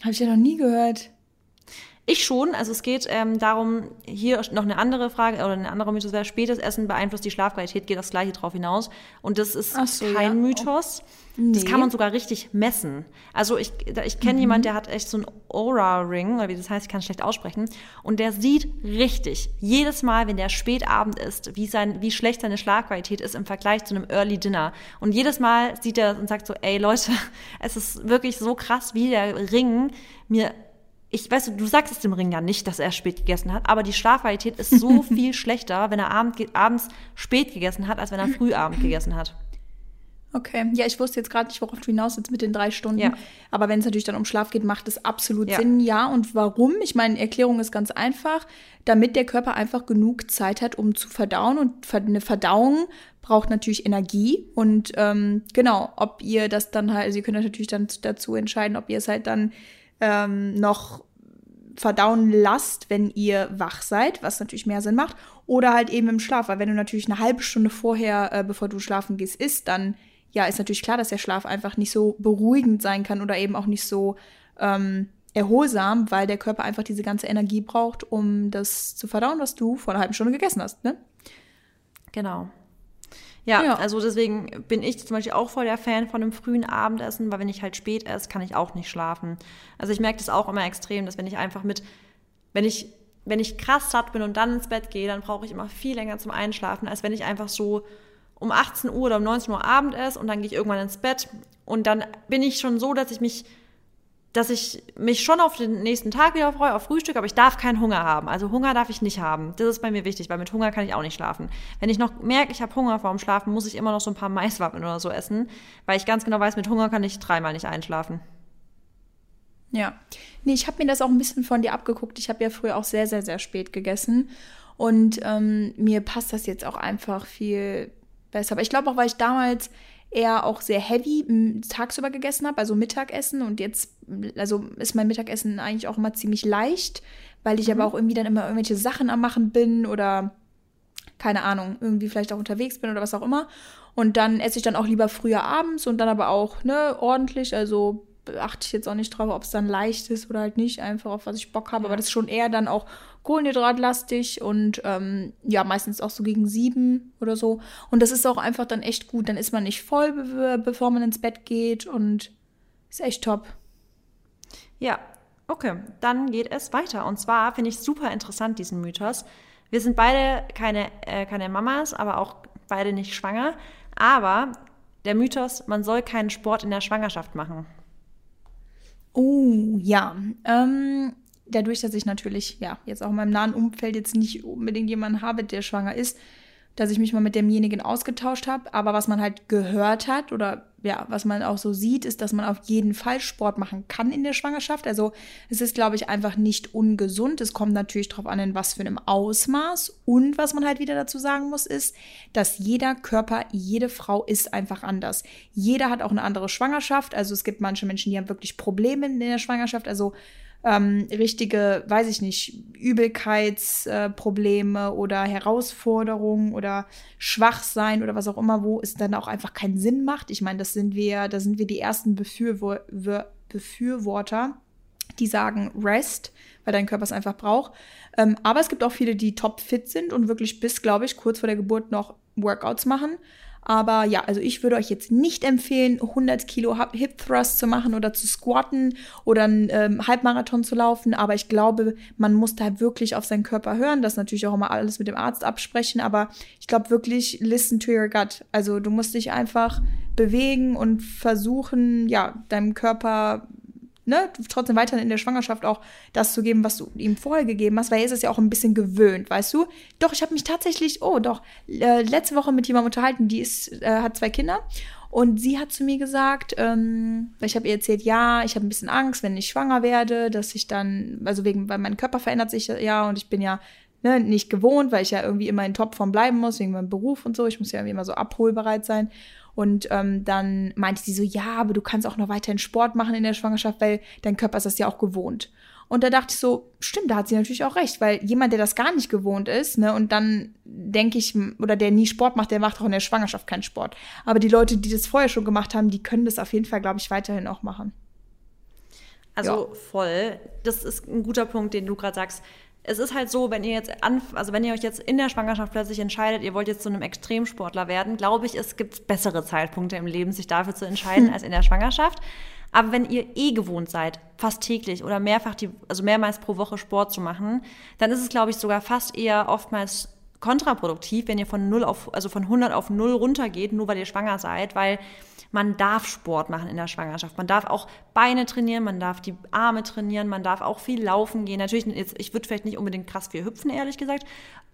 Habe ich ja noch nie gehört. Ich schon. Also es geht ähm, darum, hier noch eine andere Frage oder eine andere Mythos wäre, spätes Essen beeinflusst die Schlafqualität, geht das gleiche drauf hinaus. Und das ist so, kein ja. Mythos. Nee. Das kann man sogar richtig messen. Also ich, ich kenne mhm. jemanden, der hat echt so einen Aura-Ring, oder wie das heißt, ich kann es schlecht aussprechen. Und der sieht richtig, jedes Mal, wenn der Spätabend ist, wie, sein, wie schlecht seine Schlafqualität ist im Vergleich zu einem Early Dinner. Und jedes Mal sieht er und sagt so, ey Leute, [laughs] es ist wirklich so krass, wie der Ring mir ich weiß, du sagst es dem Ring ja nicht, dass er spät gegessen hat, aber die Schlafqualität ist so [laughs] viel schlechter, wenn er abend, abends spät gegessen hat, als wenn er Frühabend gegessen hat. Okay, ja, ich wusste jetzt gerade nicht, worauf du hinaus jetzt mit den drei Stunden. Ja. Aber wenn es natürlich dann um Schlaf geht, macht es absolut ja. Sinn, ja. Und warum? Ich meine, Erklärung ist ganz einfach, damit der Körper einfach genug Zeit hat, um zu verdauen. Und eine Verdauung braucht natürlich Energie. Und ähm, genau, ob ihr das dann halt, also ihr könnt natürlich dann dazu entscheiden, ob ihr es halt dann ähm, noch verdauen lasst, wenn ihr wach seid, was natürlich mehr Sinn macht, oder halt eben im Schlaf, weil wenn du natürlich eine halbe Stunde vorher, äh, bevor du schlafen gehst, isst, dann ja, ist natürlich klar, dass der Schlaf einfach nicht so beruhigend sein kann oder eben auch nicht so ähm, erholsam, weil der Körper einfach diese ganze Energie braucht, um das zu verdauen, was du vor einer halben Stunde gegessen hast, ne? Genau. Ja, ja, also deswegen bin ich zum Beispiel auch voll der Fan von einem frühen Abendessen, weil wenn ich halt spät esse, kann ich auch nicht schlafen. Also ich merke das auch immer extrem, dass wenn ich einfach mit, wenn ich, wenn ich krass satt bin und dann ins Bett gehe, dann brauche ich immer viel länger zum Einschlafen, als wenn ich einfach so um 18 Uhr oder um 19 Uhr Abend esse und dann gehe ich irgendwann ins Bett und dann bin ich schon so, dass ich mich dass ich mich schon auf den nächsten Tag wieder freue, auf Frühstück, aber ich darf keinen Hunger haben. Also Hunger darf ich nicht haben. Das ist bei mir wichtig, weil mit Hunger kann ich auch nicht schlafen. Wenn ich noch merke, ich habe Hunger vorm Schlafen, muss ich immer noch so ein paar Maiswappen oder so essen, weil ich ganz genau weiß, mit Hunger kann ich dreimal nicht einschlafen. Ja. Nee, ich habe mir das auch ein bisschen von dir abgeguckt. Ich habe ja früher auch sehr, sehr, sehr spät gegessen. Und ähm, mir passt das jetzt auch einfach viel besser. Aber ich glaube auch, weil ich damals eher auch sehr heavy tagsüber gegessen habe, also Mittagessen. Und jetzt, also ist mein Mittagessen eigentlich auch immer ziemlich leicht, weil ich mhm. aber auch irgendwie dann immer irgendwelche Sachen am Machen bin oder keine Ahnung, irgendwie vielleicht auch unterwegs bin oder was auch immer. Und dann esse ich dann auch lieber früher abends und dann aber auch, ne, ordentlich. Also achte ich jetzt auch nicht drauf, ob es dann leicht ist oder halt nicht, einfach auf was ich Bock habe. Ja. Aber das ist schon eher dann auch kohlenhydratlastig und ähm, ja, meistens auch so gegen sieben oder so. Und das ist auch einfach dann echt gut. Dann ist man nicht voll, be bevor man ins Bett geht und ist echt top. Ja, okay, dann geht es weiter. Und zwar finde ich super interessant diesen Mythos. Wir sind beide keine, äh, keine Mamas, aber auch beide nicht schwanger. Aber der Mythos, man soll keinen Sport in der Schwangerschaft machen. Oh, ja. Ähm, dadurch, dass ich natürlich, ja, jetzt auch in meinem nahen Umfeld jetzt nicht unbedingt jemanden habe, der schwanger ist, dass ich mich mal mit demjenigen ausgetauscht habe. Aber was man halt gehört hat oder ja, was man auch so sieht, ist, dass man auf jeden Fall Sport machen kann in der Schwangerschaft. Also es ist, glaube ich, einfach nicht ungesund. Es kommt natürlich darauf an, in was für einem Ausmaß. Und was man halt wieder dazu sagen muss, ist, dass jeder Körper, jede Frau ist einfach anders. Jeder hat auch eine andere Schwangerschaft. Also es gibt manche Menschen, die haben wirklich Probleme in der Schwangerschaft. Also ähm, richtige, weiß ich nicht, Übelkeitsprobleme äh, oder Herausforderungen oder Schwachsein oder was auch immer, wo es dann auch einfach keinen Sinn macht. Ich meine, das sind wir, da sind wir die ersten Befürwor Befürworter, die sagen Rest, weil dein Körper es einfach braucht. Ähm, aber es gibt auch viele, die topfit sind und wirklich bis, glaube ich, kurz vor der Geburt noch Workouts machen. Aber ja, also ich würde euch jetzt nicht empfehlen, 100 Kilo Hip Thrust zu machen oder zu squatten oder einen ähm, Halbmarathon zu laufen. Aber ich glaube, man muss da wirklich auf seinen Körper hören. Das natürlich auch immer alles mit dem Arzt absprechen. Aber ich glaube wirklich, listen to your gut. Also du musst dich einfach bewegen und versuchen, ja, deinem Körper ne, trotzdem weiterhin in der Schwangerschaft auch das zu geben, was du ihm vorher gegeben hast, weil er ist es ja auch ein bisschen gewöhnt, weißt du? Doch, ich habe mich tatsächlich, oh doch, äh, letzte Woche mit jemandem unterhalten, die ist, äh, hat zwei Kinder und sie hat zu mir gesagt, ähm, ich habe ihr erzählt, ja, ich habe ein bisschen Angst, wenn ich schwanger werde, dass ich dann, also wegen, weil mein Körper verändert sich ja und ich bin ja ne, nicht gewohnt, weil ich ja irgendwie immer in Topform bleiben muss, wegen meinem Beruf und so. Ich muss ja irgendwie immer so abholbereit sein. Und ähm, dann meinte sie so, ja, aber du kannst auch noch weiterhin Sport machen in der Schwangerschaft, weil dein Körper ist das ja auch gewohnt. Und da dachte ich so, stimmt, da hat sie natürlich auch recht, weil jemand, der das gar nicht gewohnt ist, ne, und dann denke ich, oder der nie Sport macht, der macht auch in der Schwangerschaft keinen Sport. Aber die Leute, die das vorher schon gemacht haben, die können das auf jeden Fall, glaube ich, weiterhin auch machen. Also ja. voll. Das ist ein guter Punkt, den du gerade sagst es ist halt so, wenn ihr jetzt an, also wenn ihr euch jetzt in der Schwangerschaft plötzlich entscheidet, ihr wollt jetzt zu einem Extremsportler werden, glaube ich, es gibt bessere Zeitpunkte im Leben, sich dafür zu entscheiden, hm. als in der Schwangerschaft. Aber wenn ihr eh gewohnt seid, fast täglich oder mehrfach die, also mehrmals pro Woche Sport zu machen, dann ist es, glaube ich, sogar fast eher oftmals kontraproduktiv, wenn ihr von null auf, also von 100 auf null runtergeht, nur weil ihr schwanger seid, weil man darf Sport machen in der Schwangerschaft. Man darf auch Beine trainieren, man darf die Arme trainieren, man darf auch viel laufen gehen. Natürlich, ich würde vielleicht nicht unbedingt krass viel hüpfen, ehrlich gesagt.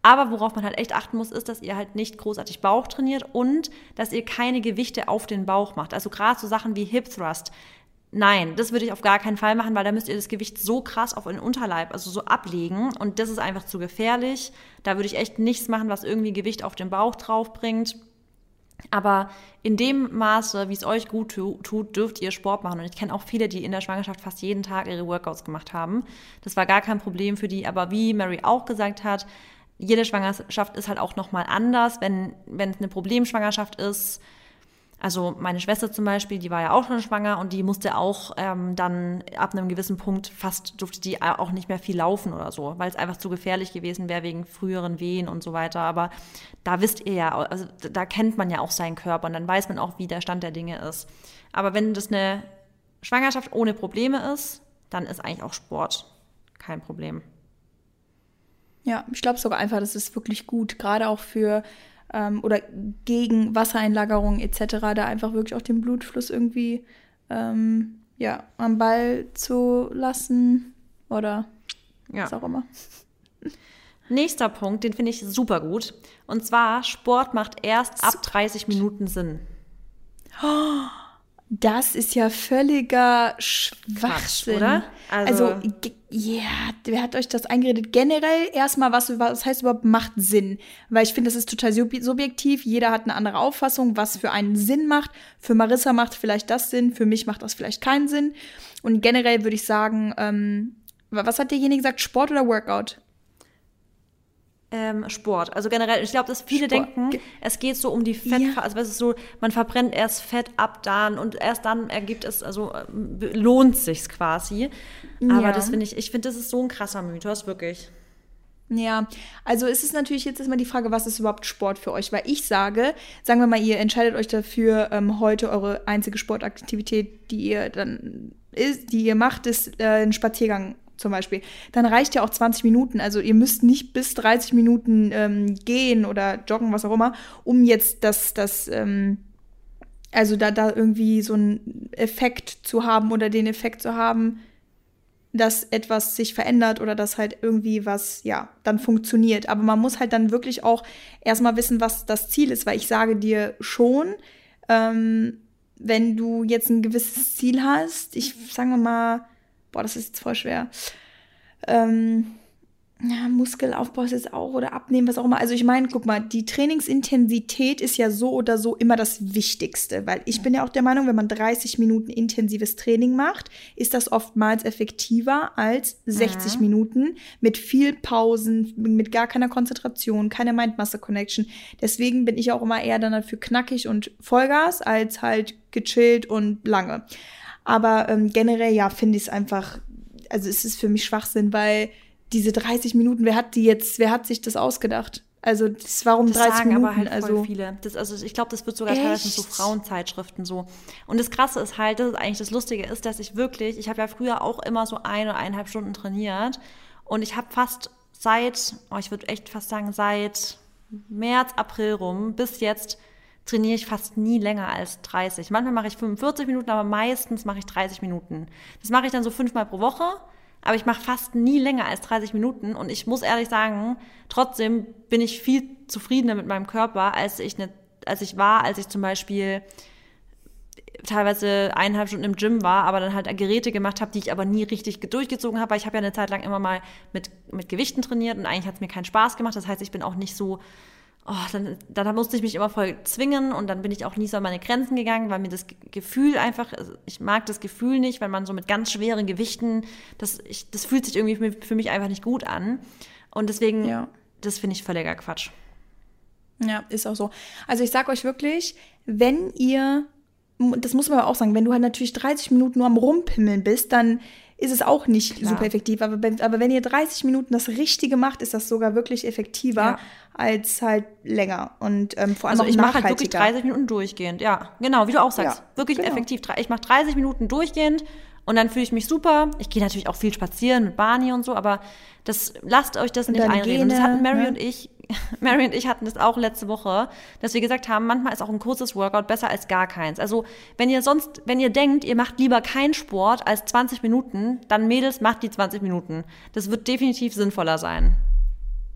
Aber worauf man halt echt achten muss, ist, dass ihr halt nicht großartig Bauch trainiert und dass ihr keine Gewichte auf den Bauch macht. Also gerade so Sachen wie Hip Thrust. Nein, das würde ich auf gar keinen Fall machen, weil da müsst ihr das Gewicht so krass auf den Unterleib, also so ablegen. Und das ist einfach zu gefährlich. Da würde ich echt nichts machen, was irgendwie Gewicht auf den Bauch drauf bringt. Aber in dem Maße, wie es euch gut tut, dürft ihr Sport machen. Und ich kenne auch viele, die in der Schwangerschaft fast jeden Tag ihre Workouts gemacht haben. Das war gar kein Problem für die. Aber wie Mary auch gesagt hat, jede Schwangerschaft ist halt auch nochmal anders. Wenn, wenn es eine Problemschwangerschaft ist, also meine Schwester zum Beispiel, die war ja auch schon schwanger und die musste auch ähm, dann ab einem gewissen Punkt fast durfte die auch nicht mehr viel laufen oder so, weil es einfach zu gefährlich gewesen wäre wegen früheren Wehen und so weiter. Aber da wisst ihr ja, also da kennt man ja auch seinen Körper und dann weiß man auch, wie der Stand der Dinge ist. Aber wenn das eine Schwangerschaft ohne Probleme ist, dann ist eigentlich auch Sport kein Problem. Ja, ich glaube sogar einfach, das ist wirklich gut, gerade auch für ähm, oder gegen Wassereinlagerung etc., da einfach wirklich auch den Blutfluss irgendwie ähm, ja, am Ball zu lassen oder ja. was auch immer. Nächster Punkt, den finde ich super gut. Und zwar, Sport macht erst ab 30 Minuten Sinn. Das ist ja völliger Schwachsinn, Quatsch, oder? Also, Also- ja, wer hat euch das eingeredet? Generell erstmal, was, was heißt überhaupt macht Sinn? Weil ich finde, das ist total sub subjektiv. Jeder hat eine andere Auffassung, was für einen Sinn macht. Für Marissa macht vielleicht das Sinn, für mich macht das vielleicht keinen Sinn. Und generell würde ich sagen, ähm, wa- was hat derjenige gesagt? Sport oder Workout? Ähm, Sport. Also generell, ich glaube, dass viele Sport. denken, es geht so um die Fett, Ja. also es ist so, man verbrennt erst Fett ab dann und erst dann ergibt es, also ähm, lohnt sich's quasi. Aber Ja. das finde ich, ich finde, das ist so ein krasser Mythos, wirklich. Ja, also es ist natürlich jetzt erstmal die Frage, was ist überhaupt Sport für euch? Weil ich sage, sagen wir mal, ihr entscheidet euch dafür, ähm, heute eure einzige Sportaktivität, die ihr dann ist, die ihr macht, ist äh, ein Spaziergang zum Beispiel. Dann reicht ja auch 20 Minuten. Also ihr müsst nicht bis 30 Minuten ähm, gehen oder joggen, was auch immer, um jetzt das, das, ähm, also da, da irgendwie so einen Effekt zu haben oder den Effekt zu haben, dass etwas sich verändert oder dass halt irgendwie was, ja, dann funktioniert. Aber man muss halt dann wirklich auch erstmal wissen, was das Ziel ist, weil ich sage dir schon, ähm, wenn du jetzt ein gewisses Ziel hast, ich sagen wir mal, boah, das ist jetzt voll schwer. Ähm, ja, Muskelaufbau ist jetzt auch oder abnehmen, was auch immer. Also ich meine, guck mal, die Trainingsintensität ist ja so oder so immer das Wichtigste, weil ich bin ja auch der Meinung, wenn man 30 Minuten intensives Training macht, ist das oftmals effektiver als 60 Minuten mit viel Pausen, mit gar keiner Konzentration, keine Mind-Muscle-Connection. Deswegen bin ich auch immer eher dann dafür knackig und Vollgas als halt gechillt und lange. Aber ähm, generell ja, finde ich es einfach, also es ist für mich Schwachsinn, weil diese 30 Minuten, wer hat die jetzt, wer hat sich das ausgedacht? Also das, warum Das 30 sagen Minuten? aber halt voll also viele. Das, also ich glaube, das wird sogar teilweise so Echt? Frauenzeitschriften so. Und das Krasse ist halt, das ist eigentlich das Lustige ist, dass ich wirklich, ich habe ja früher auch immer so ein oder eineinhalb Stunden trainiert und ich habe fast seit, oh, ich würde echt fast sagen, seit März, April rum bis jetzt trainiere ich fast nie länger als 30. Manchmal mache ich 45 Minuten, aber meistens mache ich 30 Minuten. Das mache ich dann so fünfmal pro Woche, aber ich mache fast nie länger als 30 Minuten und ich muss ehrlich sagen, trotzdem bin ich viel zufriedener mit meinem Körper, als ich, ne, als ich war, als ich zum Beispiel teilweise eineinhalb Stunden im Gym war, aber dann halt Geräte gemacht habe, die ich aber nie richtig durchgezogen habe, weil ich habe ja eine Zeit lang immer mal mit, mit Gewichten trainiert und eigentlich hat es mir keinen Spaß gemacht. Das heißt, ich bin auch nicht so, oh, dann, dann musste ich mich immer voll zwingen und dann bin ich auch nie so an meine Grenzen gegangen, weil mir das Ge- Gefühl einfach, also ich mag das Gefühl nicht, wenn man so mit ganz schweren Gewichten, das, ich, das fühlt sich irgendwie für mich, für mich einfach nicht gut an. Und deswegen, Ja. das finde ich völliger Quatsch. Ja, ist auch so. Also ich sag euch wirklich, wenn ihr, das muss man aber auch sagen, wenn du halt natürlich 30 Minuten nur am Rumpimmeln bist, dann ist es auch nicht Klar. super effektiv. Aber, wenn- aber wenn ihr 30 Minuten das Richtige macht, ist das sogar wirklich effektiver Ja. als halt länger. Und ähm, vor allem Also ich mache halt wirklich nachhaltiger. 30 Minuten durchgehend. Ja, genau, wie du auch sagst. Ja, wirklich genau. effektiv. Ich mache 30 Minuten durchgehend und dann fühle ich mich super. Ich gehe natürlich auch viel spazieren mit Barney und so, aber das lasst euch das Und nicht einreden. Und das Gene, hatten Mary ne? und ich. [laughs] Mary und ich hatten das auch letzte Woche, dass wir gesagt haben, manchmal ist auch ein kurzes Workout besser als gar keins. Also, wenn ihr sonst, wenn ihr denkt, ihr macht lieber keinen Sport als 20 Minuten, dann Mädels, macht die 20 Minuten. Das wird definitiv sinnvoller sein.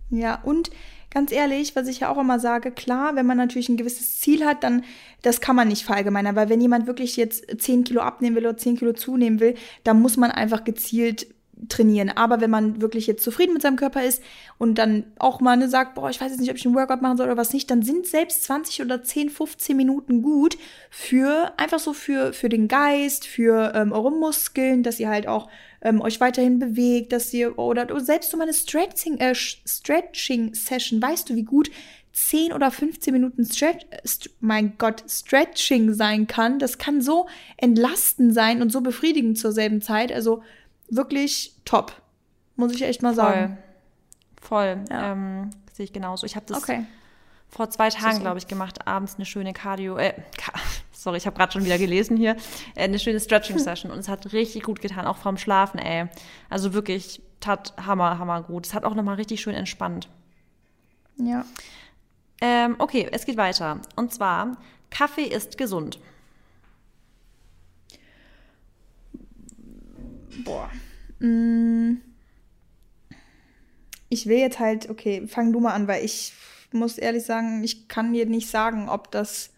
Ja, und ganz ehrlich, was ich ja auch immer sage, klar, wenn man natürlich ein gewisses Ziel hat, dann, das kann man nicht verallgemeinern, weil wenn jemand wirklich jetzt 10 Kilo abnehmen will oder 10 Kilo zunehmen will, dann muss man einfach gezielt trainieren. Aber wenn man wirklich jetzt zufrieden mit seinem Körper ist und dann auch mal ne, sagt, boah, ich weiß jetzt nicht, ob ich einen Workout machen soll oder was nicht, dann sind selbst 20 oder 10, 15 Minuten gut für, einfach so für, für den Geist, für ähm, eure Muskeln, dass ihr halt auch ähm, euch weiterhin bewegt, dass ihr, oder, oder selbst so mal eine Stretching, äh, Stretching-Session, weißt du, wie gut 10 oder 15 Minuten Stretch, st mein Gott, Stretching sein kann. Das kann so entlastend sein und so befriedigend zur selben Zeit. Also wirklich top. Muss ich echt mal sagen. Voll. Voll. Ja. Ähm, sehe ich genauso. Ich habe das Okay. vor zwei Tagen, glaube ich, gemacht. Abends eine schöne Cardio, äh, [laughs] sorry, ich habe gerade schon wieder gelesen hier, äh, eine schöne Stretching-Session [laughs] und es hat richtig gut getan, auch vorm Schlafen, ey. Also wirklich, tat hammer, hammer gut. Es hat auch nochmal richtig schön entspannt. Ja. Ähm, okay, es geht weiter. Und zwar, Kaffee ist gesund. Boah. Mm. Ich will jetzt halt, okay, fang du mal an, weil ich muss ehrlich sagen, ich kann dir nicht sagen, ob das,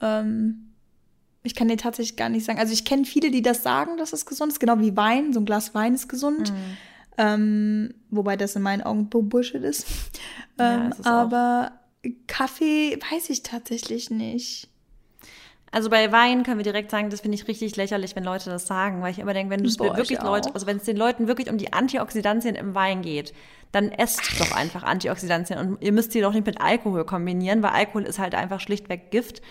ähm, Ich kann dir tatsächlich gar nicht sagen. Also ich kenne viele, die das sagen, dass es gesund ist, genau wie Wein. So ein Glas Wein ist gesund. Mhm. Ähm, wobei das in meinen Augen Bullshit ist. Ja, Ähm, ist es auch. aber Kaffee weiß ich tatsächlich nicht. Also bei Wein können wir direkt sagen, das finde ich richtig lächerlich, wenn Leute das sagen, weil ich immer denke, wenn du es wirklich ich Leute, also wenn es den Leuten wirklich um die Antioxidantien im Wein geht, dann esst doch einfach Antioxidantien und ihr müsst sie doch nicht mit Alkohol kombinieren, weil Alkohol ist halt einfach schlichtweg Gift.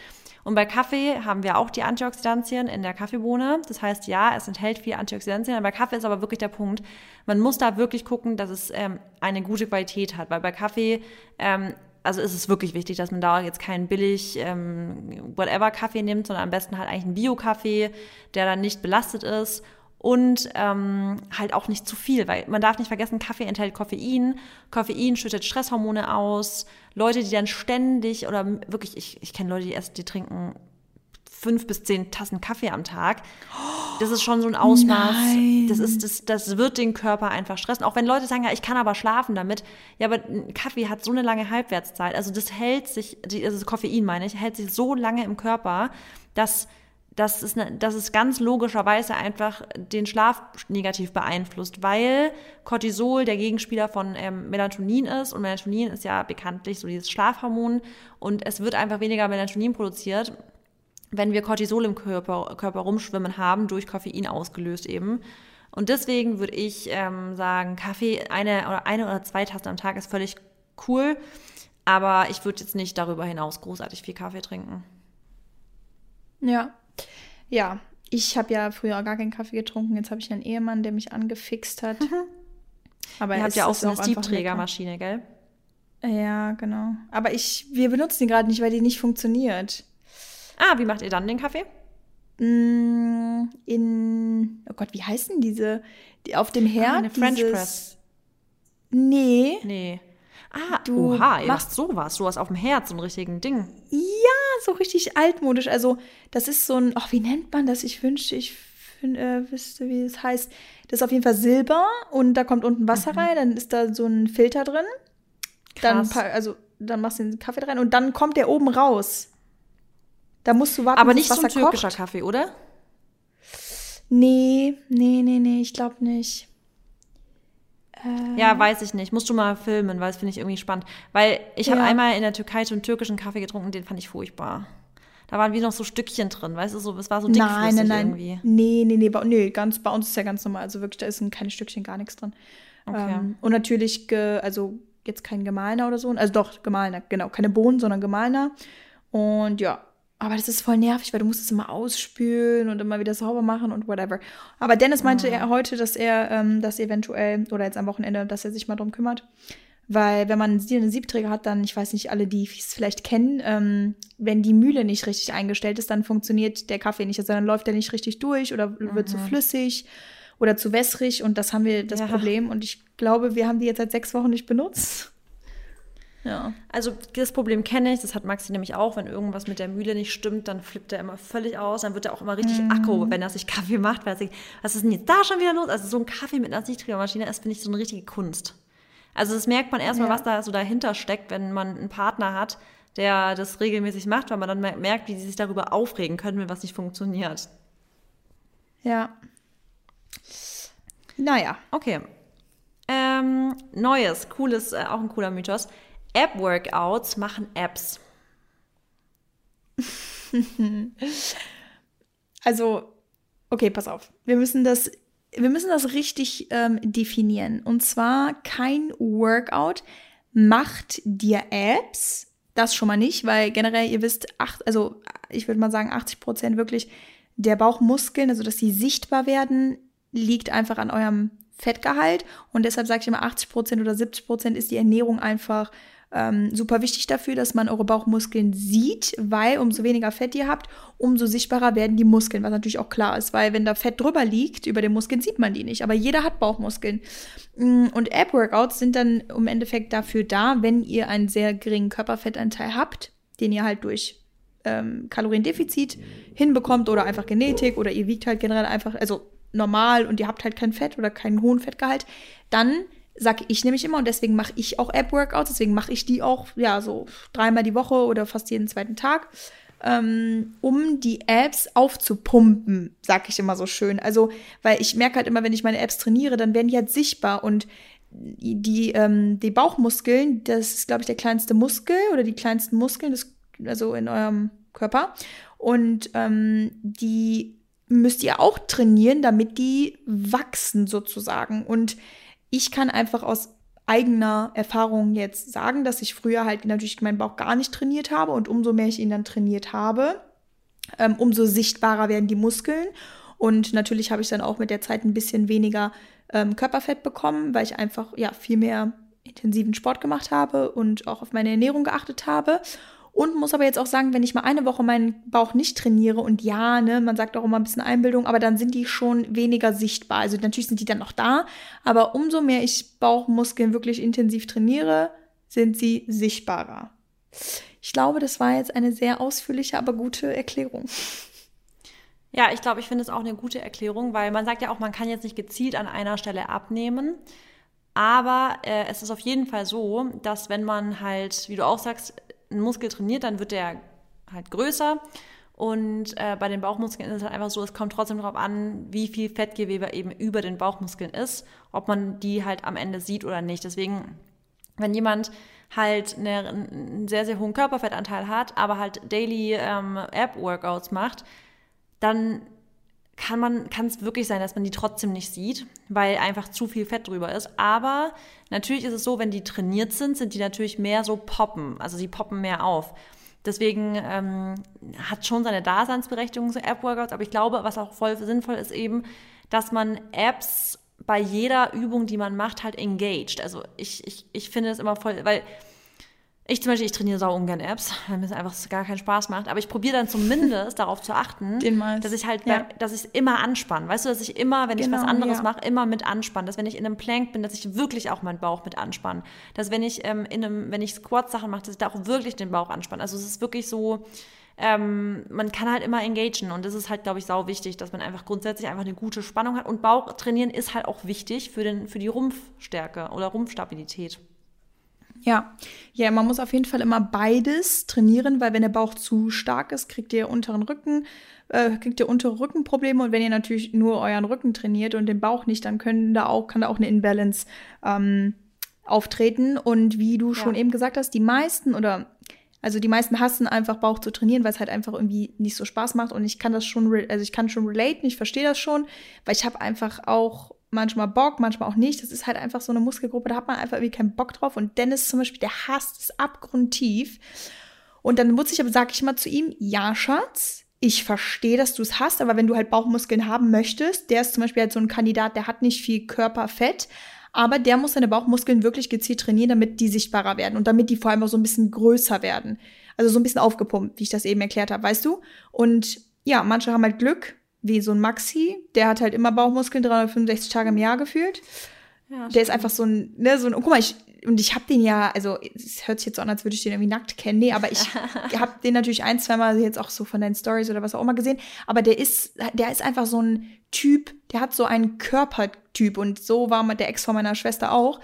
Und bei Kaffee haben wir auch die Antioxidantien in der Kaffeebohne. Das heißt, ja, es enthält viel Antioxidantien, aber bei Kaffee ist aber wirklich der Punkt, man muss da wirklich gucken, dass es ähm, eine gute Qualität hat, weil bei Kaffee ähm, also ist es wirklich wichtig, dass man da jetzt keinen billig ähm, whatever Kaffee nimmt, sondern am besten halt eigentlich einen Bio-Kaffee, der dann nicht belastet ist und ähm, halt auch nicht zu viel, weil man darf nicht vergessen, Kaffee enthält Koffein. Koffein schüttet Stresshormone aus. Leute, die dann ständig oder wirklich, ich, ich kenne Leute, die erst, die trinken fünf bis zehn Tassen Kaffee am Tag. Das ist schon so ein Ausmaß. Nein. Das ist, das, das wird den Körper einfach stressen. Auch wenn Leute sagen, ja, ich kann aber schlafen damit. Ja, aber Kaffee hat so eine lange Halbwertszeit. Also das hält sich, das Koffein meine ich, hält sich so lange im Körper, dass das ist, ne, das ist ganz logischerweise einfach den Schlaf negativ beeinflusst, weil Cortisol der Gegenspieler von ähm, Melatonin ist und Melatonin ist ja bekanntlich so dieses Schlafhormon und es wird einfach weniger Melatonin produziert, wenn wir Cortisol im Körper, Körper rumschwimmen haben, durch Koffein ausgelöst eben. Und deswegen würde ich ähm, sagen, Kaffee eine oder eine oder zwei Tassen am Tag ist völlig cool, aber ich würde jetzt nicht darüber hinaus großartig viel Kaffee trinken. Ja. Ja. Ich habe ja früher gar keinen Kaffee getrunken. Jetzt habe ich einen Ehemann, der mich angefixt hat. Aber Ihr habt ja auch so eine. Siebträgermaschine, gell? Ja, genau. Aber ich, wir benutzen die gerade nicht, weil die nicht funktioniert. Ah, wie macht ihr dann den Kaffee? Mm, In, oh Gott, wie heißen diese? Die auf dem Herd? Ah, eine French dieses, Press. Nee. Nee. Ah, Du oha, ihr machst- sowas. Du hast auf dem Herz so ein richtigen Ding. Ja, so richtig altmodisch. Also, das ist so ein, ach, wie nennt man das? Ich wünschte, ich fin- äh, wüsste, wie es heißt. Das ist auf jeden Fall Silber und da kommt unten Wasser rein, dann ist da so ein Filter drin. Dann, Mhm. Krass. pa- also, dann machst du den Kaffee rein und dann kommt der oben raus. Da musst du warten, Aber bis nicht das so ein Wasser türkischer kocht. Kaffee, oder? Nee, nee, nee, nee, ich glaube nicht. Ja, weiß ich nicht. Musst du mal filmen, weil das finde ich irgendwie spannend. Weil ich habe Ja. einmal in der Türkei so einen türkischen Kaffee getrunken, den fand ich furchtbar. Da waren wie noch so Stückchen drin, weißt du, so, es war so dickflüssig Nein, nein, nein. irgendwie. Nee, nee, nee, bei, nee, ganz, bei uns ist ja ganz normal. Also wirklich, da ist ein- keine Stückchen, gar nichts drin. Okay. Ähm, und natürlich, ge, also jetzt kein gemahlener oder so. Also doch, gemahlener, genau. Keine Bohnen, sondern gemahlener. Und ja, aber das ist voll nervig, weil du musst es immer ausspülen und immer wieder sauber machen und whatever. Aber Dennis meinte Mhm. er heute, dass er ähm, das eventuell, oder jetzt am Wochenende, dass er sich mal drum kümmert. Weil wenn man einen Siebträger hat, dann, ich weiß nicht, alle, die es vielleicht kennen, ähm, wenn die Mühle nicht richtig eingestellt ist, dann funktioniert der Kaffee nicht. Also dann läuft der nicht richtig durch oder wird zu flüssig oder zu wässrig. Und das haben wir das Ja. Problem. Und ich glaube, wir haben die jetzt seit sechs Wochen nicht benutzt. Ja. Also das Problem kenne ich, das hat Maxi nämlich auch, wenn irgendwas mit der Mühle nicht stimmt, dann flippt er immer völlig aus, dann wird er auch immer richtig Mhm. akko, wenn er sich Kaffee macht, weil er sich, was ist denn jetzt da schon wieder los? Also so ein Kaffee mit einer Siebträgermaschine ist, finde ich, so eine richtige Kunst. Also das merkt man erstmal, Ja. was da so dahinter steckt, wenn man einen Partner hat, der das regelmäßig macht, weil man dann mer- merkt, wie sie sich darüber aufregen können, wenn was nicht funktioniert. Ja. Naja. Okay. Ähm, neues, cooles, äh, auch ein cooler Mythos. App-Workouts machen Apps. [laughs] Also, okay, pass auf. Wir müssen das, wir müssen das richtig ähm, definieren. Und zwar kein Workout macht dir Apps. Das schon mal nicht, weil generell, ihr wisst, acht, also ich würde mal sagen, 80 Prozent wirklich der Bauchmuskeln, also dass sie sichtbar werden, liegt einfach an eurem Fettgehalt. Und deshalb sage ich immer, 80 Prozent oder 70 Prozent ist die Ernährung einfach ähm, super wichtig dafür, dass man eure Bauchmuskeln sieht, weil umso weniger Fett ihr habt, umso sichtbarer werden die Muskeln, was natürlich auch klar ist, weil wenn da Fett drüber liegt, über den Muskeln sieht man die nicht, aber jeder hat Bauchmuskeln. Mm, Und App-Workouts sind dann im Endeffekt dafür da, wenn ihr einen sehr geringen Körperfettanteil habt, den ihr halt durch ähm, Kaloriendefizit hinbekommt oder einfach Genetik oder ihr wiegt halt generell einfach, also normal und ihr habt halt kein Fett oder keinen hohen Fettgehalt, dann sage ich nämlich immer und deswegen mache ich auch App-Workouts, deswegen mache ich die auch, ja, so dreimal die Woche oder fast jeden zweiten Tag. ähm, um die Apps aufzupumpen, sag ich immer so schön. Also, weil ich merke halt immer, wenn ich meine Apps trainiere, dann werden die halt sichtbar und die, ähm, die Bauchmuskeln, das ist, glaube ich, der kleinste Muskel oder die kleinsten Muskeln, das, also in eurem Körper. Und ähm, die müsst ihr auch trainieren, damit die wachsen sozusagen. Und ich kann einfach aus eigener Erfahrung jetzt sagen, dass ich früher halt natürlich meinen Bauch gar nicht trainiert habe und umso mehr ich ihn dann trainiert habe, ähm, umso sichtbarer werden die Muskeln. Und natürlich habe ich dann auch mit der Zeit ein bisschen weniger ähm, Körperfett bekommen, weil ich einfach ja viel mehr intensiven Sport gemacht habe und auch auf meine Ernährung geachtet habe. Und muss aber jetzt auch sagen, wenn ich mal eine Woche meinen Bauch nicht trainiere und ja, ne, man sagt auch immer ein bisschen Einbildung, aber dann sind die schon weniger sichtbar. Also natürlich sind die dann noch da, aber umso mehr ich Bauchmuskeln wirklich intensiv trainiere, sind sie sichtbarer. Ich glaube, das war jetzt eine sehr ausführliche, aber gute Erklärung. Ja, ich glaube, ich finde es auch eine gute Erklärung, weil man sagt ja auch, man kann jetzt nicht gezielt an einer Stelle abnehmen. Aber äh, es ist auf jeden Fall so, dass wenn man halt, wie du auch sagst, einen Muskel trainiert, dann wird der halt größer. Und äh, bei den Bauchmuskeln ist es halt einfach so, es kommt trotzdem darauf an, wie viel Fettgewebe eben über den Bauchmuskeln ist, ob man die halt am Ende sieht oder nicht. Deswegen, wenn jemand halt eine, einen sehr, sehr hohen Körperfettanteil hat, aber halt Daily ähm, App-Workouts macht, dann kann man, kann es wirklich sein, dass man die trotzdem nicht sieht, weil einfach zu viel Fett drüber ist. Aber natürlich ist es so, wenn die trainiert sind, sind die natürlich mehr so poppen. Also sie poppen mehr auf. Deswegen ähm, hat schon seine Daseinsberechtigung so App-Workouts, aber ich glaube, was auch voll sinnvoll ist eben, dass man Apps bei jeder Übung, die man macht, halt engaged. Also ich, ich, ich finde es immer voll, weil ich zum Beispiel, ich trainiere sau ungern Apps, [laughs] weil mir es einfach gar keinen Spaß macht. Aber ich probiere dann zumindest [laughs] darauf zu achten, dass ich halt, ja. dass ich immer anspanne. Weißt du, dass ich immer, wenn genau, ich was genau, anderes ja. mache, immer mit anspanne. Dass wenn ich in einem Plank bin, dass ich wirklich auch meinen Bauch mit anspanne. Dass wenn ich ähm, in einem, wenn ich Squat-Sachen mache, dass ich da auch wirklich den Bauch anspanne. Also es ist wirklich so, ähm, man kann halt immer engagen und das ist halt, glaube ich, sau wichtig, dass man einfach grundsätzlich einfach eine gute Spannung hat. Und Bauch trainieren ist halt auch wichtig für, den, für die Rumpfstärke oder Rumpfstabilität. Ja, ja, man muss auf jeden Fall immer beides trainieren, weil wenn der Bauch zu stark ist, kriegt ihr unteren Rücken, äh, kriegt ihr untere Rückenprobleme und wenn ihr natürlich nur euren Rücken trainiert und den Bauch nicht, dann können da auch, kann da auch eine Imbalance ähm, auftreten. Und wie du ja. schon eben gesagt hast, die meisten oder also die meisten hassen einfach Bauch zu trainieren, weil es halt einfach irgendwie nicht so Spaß macht. Und ich kann das schon, also ich kann schon relaten, ich verstehe das schon, weil ich habe einfach auch manchmal Bock, manchmal auch nicht. Das ist halt einfach so eine Muskelgruppe, da hat man einfach irgendwie keinen Bock drauf. Und Dennis zum Beispiel, der hasst es abgrundtief. Und dann muss ich aber, sag ich mal zu ihm, ja, Schatz, ich verstehe, dass du es hast, aber wenn du halt Bauchmuskeln haben möchtest, der ist zum Beispiel halt so ein Kandidat, der hat nicht viel Körperfett, aber der muss seine Bauchmuskeln wirklich gezielt trainieren, damit die sichtbarer werden und damit die vor allem auch so ein bisschen größer werden. Also so ein bisschen aufgepumpt, wie ich das eben erklärt habe, weißt du? Und ja, manche haben halt Glück, wie so ein Maxi, der hat halt immer Bauchmuskeln 365 Tage im Jahr gefühlt. Ja, der ist einfach so ein, ne, so ein, oh, guck mal, ich, und ich habe den ja, also es hört sich jetzt so an, als würde ich den irgendwie nackt kennen. Nee, aber ich [laughs] habe den natürlich ein, zwei Mal jetzt auch so von deinen Stories oder was auch immer gesehen. Aber der ist, der ist einfach so ein Typ, der hat so einen Körpertyp und so war der Ex von meiner Schwester auch.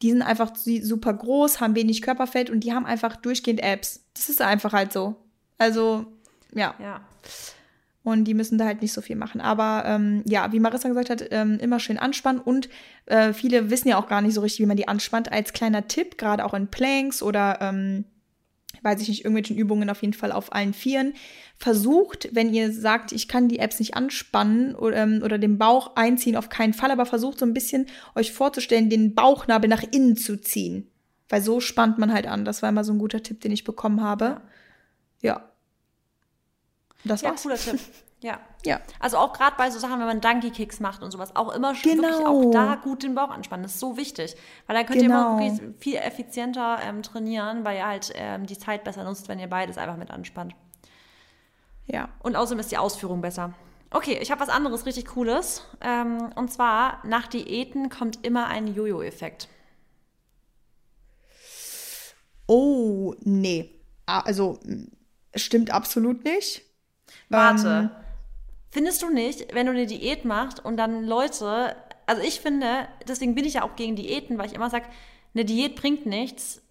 Die sind einfach super groß, haben wenig Körperfett und die haben einfach durchgehend Apps. Das ist einfach halt so. Also, ja. Ja. Und die müssen da halt nicht so viel machen. Aber ähm, ja, wie Marissa gesagt hat, ähm, immer schön anspannen. Und äh, viele wissen ja auch gar nicht so richtig, wie man die anspannt. Als kleiner Tipp, gerade auch in Planks oder ähm, weiß ich nicht, irgendwelchen Übungen auf jeden Fall auf allen Vieren. Versucht, wenn ihr sagt, ich kann die Apps nicht anspannen oder, ähm, oder den Bauch einziehen, auf keinen Fall, aber versucht so ein bisschen euch vorzustellen, den Bauchnabel nach innen zu ziehen. Weil so spannt man halt an. Das war immer so ein guter Tipp, den ich bekommen habe. Ja. Das ja, war's. cooler Tipp. [laughs] Ja. Ja. Also auch gerade bei so Sachen, wenn man Donkey Kicks macht und sowas, auch immer genau. wirklich auch da gut den Bauch anspannen. Das ist so wichtig. Weil dann könnt genau. ihr immer wirklich viel effizienter ähm, trainieren, weil ihr halt ähm, die Zeit besser nutzt, wenn ihr beides einfach mit anspannt. Ja. Und außerdem ist die Ausführung besser. Okay, ich habe was anderes richtig Cooles. Ähm, und zwar, nach Diäten kommt immer ein Jojo-Effekt. Oh, nee. Also, stimmt absolut nicht. Warte. Ähm, Findest du nicht, wenn du eine Diät machst und dann Leute, also ich finde, deswegen bin ich ja auch gegen Diäten, weil ich immer sage, eine Diät bringt nichts.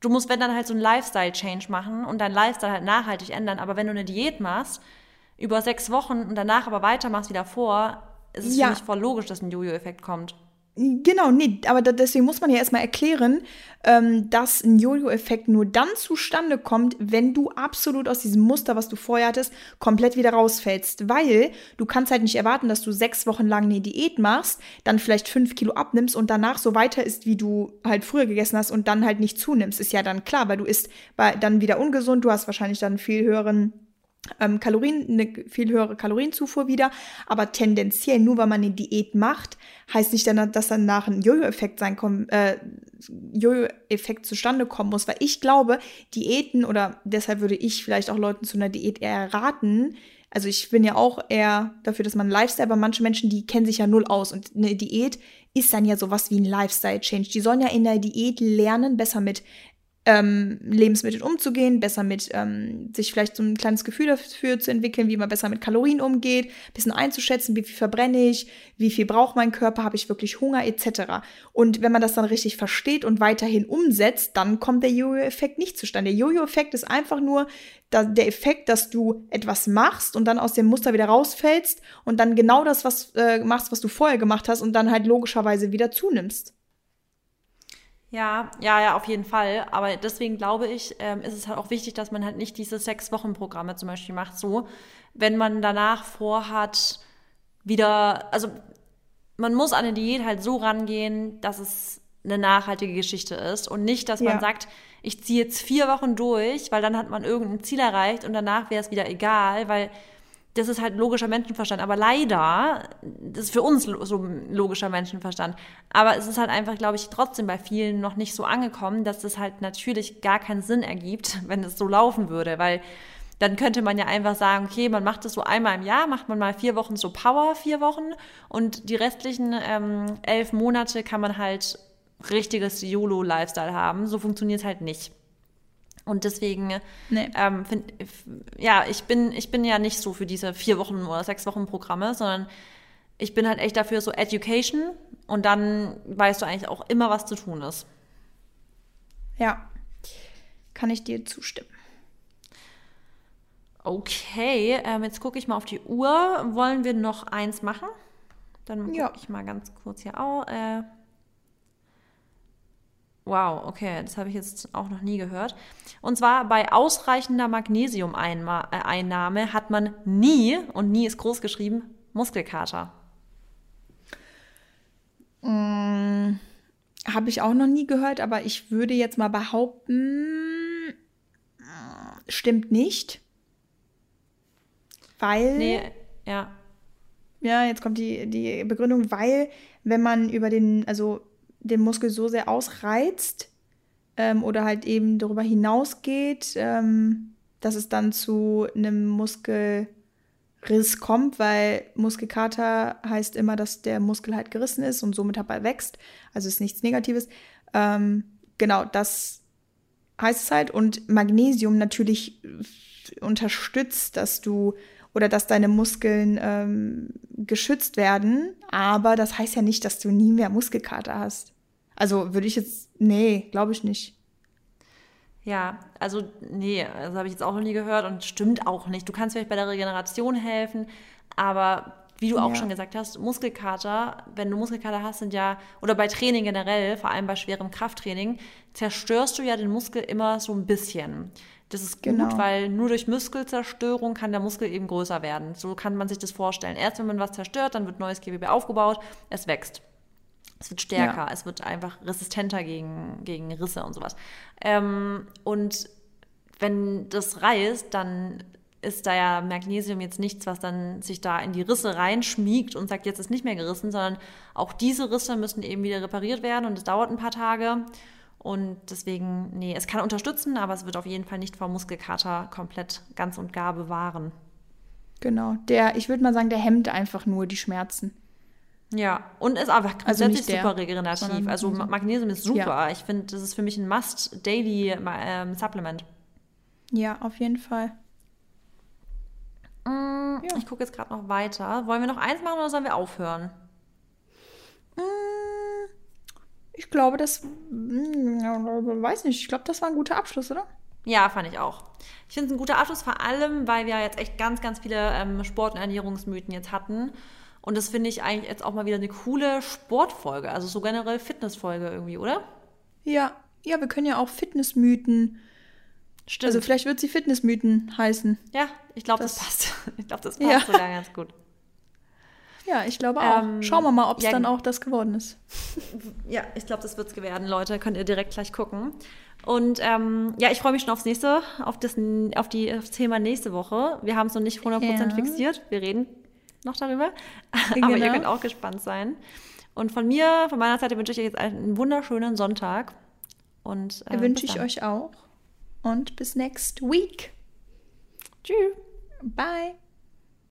du musst, wenn dann halt so einen Lifestyle-Change machen und dein Lifestyle halt nachhaltig ändern. Aber wenn du eine Diät machst, über sechs Wochen und danach aber weitermachst wie davor, ist es Ja. für mich voll logisch, dass ein Jojo-Effekt kommt. Genau, nee, aber da, deswegen muss man ja erstmal erklären, ähm, dass ein Jojo-Effekt nur dann zustande kommt, wenn du absolut aus diesem Muster, was du vorher hattest, komplett wieder rausfällst. Weil du kannst halt nicht erwarten, dass du sechs Wochen lang eine Diät machst, dann vielleicht fünf Kilo abnimmst und danach so weiter isst, wie du halt früher gegessen hast und dann halt nicht zunimmst. Ist ja dann klar, weil du isst dann wieder ungesund, du hast wahrscheinlich dann einen viel höheren ähm, Kalorien, eine viel höhere Kalorienzufuhr wieder. Aber tendenziell, nur weil man eine Diät macht, heißt nicht, dann, dass danach ein Jojo-Effekt sein äh, Jojo-Effekt zustande kommen muss. Weil ich glaube, Diäten oder deshalb würde ich vielleicht auch Leuten zu einer Diät eher raten. Also ich bin ja auch eher dafür, dass man Lifestyle, aber manche Menschen, die kennen sich ja null aus. Und eine Diät ist dann ja sowas wie ein Lifestyle-Change. Die sollen ja in der Diät lernen, besser mit ähm, Lebensmitteln umzugehen, besser mit ähm, sich vielleicht so ein kleines Gefühl dafür zu entwickeln, wie man besser mit Kalorien umgeht, bisschen einzuschätzen, wie viel verbrenne ich, wie viel braucht mein Körper, habe ich wirklich Hunger etc. Und wenn man das dann richtig versteht und weiterhin umsetzt, dann kommt der Jojo-Effekt nicht zustande. Der Jojo-Effekt ist einfach nur der Effekt, dass du etwas machst und dann aus dem Muster wieder rausfällst und dann genau das was äh, machst, was du vorher gemacht hast und dann halt logischerweise wieder zunimmst. Ja, ja, ja, auf jeden Fall. Aber deswegen glaube ich, ähm, ist es halt auch wichtig, dass man halt nicht diese Sechs-Wochen-Programme zum Beispiel macht, so, wenn man danach vorhat, wieder, also man muss an eine Diät halt so rangehen, dass es eine nachhaltige Geschichte ist und nicht, dass man Ja. sagt, ich ziehe jetzt vier Wochen durch, weil dann hat man irgendein Ziel erreicht und danach wäre es wieder egal, weil das ist halt logischer Menschenverstand. Aber leider, das ist für uns so logischer Menschenverstand. Aber es ist halt einfach, glaube ich, trotzdem bei vielen noch nicht so angekommen, dass das halt natürlich gar keinen Sinn ergibt, [laughs] wenn es so laufen würde. Weil dann könnte man ja einfach sagen, okay, man macht das so einmal im Jahr, macht man mal vier Wochen so Power, vier Wochen und die restlichen ähm, elf Monate kann man halt richtiges YOLO-Lifestyle haben. So funktioniert es halt nicht. Und deswegen, Nee. ähm, find, ja, ich bin, ich bin ja nicht so für diese vier Wochen oder sechs Wochen Programme, sondern ich bin halt echt dafür so Education und dann weißt du eigentlich auch immer, was zu tun ist. Ja, kann ich dir zustimmen. Okay, ähm, jetzt gucke ich mal auf die Uhr. Wollen wir noch eins machen? Dann gucke Ja. ich mal ganz kurz hier auch. Äh, wow, okay, das habe ich jetzt auch noch nie gehört. Und zwar bei ausreichender Magnesiumeinnahme hat man nie, und nie ist groß geschrieben, Muskelkater. Mm, Habe ich auch noch nie gehört, aber ich würde jetzt mal behaupten, äh, stimmt nicht. Weil, Nee, ja. ja, jetzt kommt die, die Begründung, weil, wenn man über den, also den Muskel so sehr ausreizt ähm, oder halt eben darüber hinausgeht, ähm, dass es dann zu einem Muskelriss kommt, weil Muskelkater heißt immer, dass der Muskel halt gerissen ist und somit halt wächst. Also ist nichts Negatives. Ähm, genau, das heißt es halt. Und Magnesium natürlich unterstützt, dass du oder dass deine Muskeln ähm, geschützt werden. Aber das heißt ja nicht, dass du nie mehr Muskelkater hast. Also würde ich jetzt, nee, glaube ich nicht. Ja, also nee, das habe ich jetzt auch noch nie gehört und stimmt auch nicht. Du kannst vielleicht bei der Regeneration helfen, aber wie du auch Ja. schon gesagt hast, Muskelkater, wenn du Muskelkater hast, sind ja, oder bei Training generell, vor allem bei schwerem Krafttraining, zerstörst du ja den Muskel immer so ein bisschen. Das ist gut, Genau. weil nur durch Muskelzerstörung kann der Muskel eben größer werden. So kann man sich das vorstellen. Erst wenn man was zerstört, dann wird neues Gewebe aufgebaut, es wächst. Es wird stärker, Ja. es wird einfach resistenter gegen, gegen Risse und sowas. Ähm, und wenn das reißt, dann ist da ja Magnesium jetzt nichts, was dann sich da in die Risse reinschmiegt und sagt, jetzt ist nicht mehr gerissen, sondern auch diese Risse müssen eben wieder repariert werden und es dauert ein paar Tage. Und deswegen, nee, es kann unterstützen, aber es wird auf jeden Fall nicht vor Muskelkater komplett ganz und gar bewahren. Genau. Der, ich würde mal sagen, der hemmt einfach nur die Schmerzen. Ja, und ist einfach Also grundsätzlich der, super regenerativ. Also Magnesium. Ist super. Ja. Ich finde, das ist für mich ein Must-Daily ähm, Supplement. Ja, auf jeden Fall. Mm, Ich gucke jetzt gerade noch weiter. Wollen wir noch eins machen oder sollen wir aufhören? Ich glaube, das, hm, weiß nicht, ich glaube, das war ein guter Abschluss, oder? Ja, fand ich auch. Ich finde es ein guter Abschluss, vor allem, weil wir jetzt echt ganz, ganz viele ähm, Sport- und Ernährungsmythen jetzt hatten. Und das finde ich eigentlich jetzt auch mal wieder eine coole Sportfolge, also so generell Fitnessfolge irgendwie, oder? Ja, ja, wir können ja auch Fitnessmythen. Stimmt. Also vielleicht wird sie Fitnessmythen heißen. ja, ich glaube, das, das- passt. [laughs] Ich glaube, das passt Ja. sogar ganz gut. Ja, ich glaube auch. Ähm, Schauen wir mal, ob es ja, dann auch das geworden ist. Ja, ich glaube, das wird's geworden, Leute. Könnt ihr direkt gleich gucken. Und ähm, ja, ich freue mich schon aufs nächste, auf das, auf die, auf das Thema nächste Woche. Wir haben es noch nicht 100% Ja. fixiert. Wir reden noch darüber. [laughs] Aber Genau. ihr könnt auch gespannt sein. Und von mir, von meiner Seite wünsche ich euch jetzt einen wunderschönen Sonntag. Und äh, Wünsche ich euch auch. Und bis next week. Tschüss. Bye.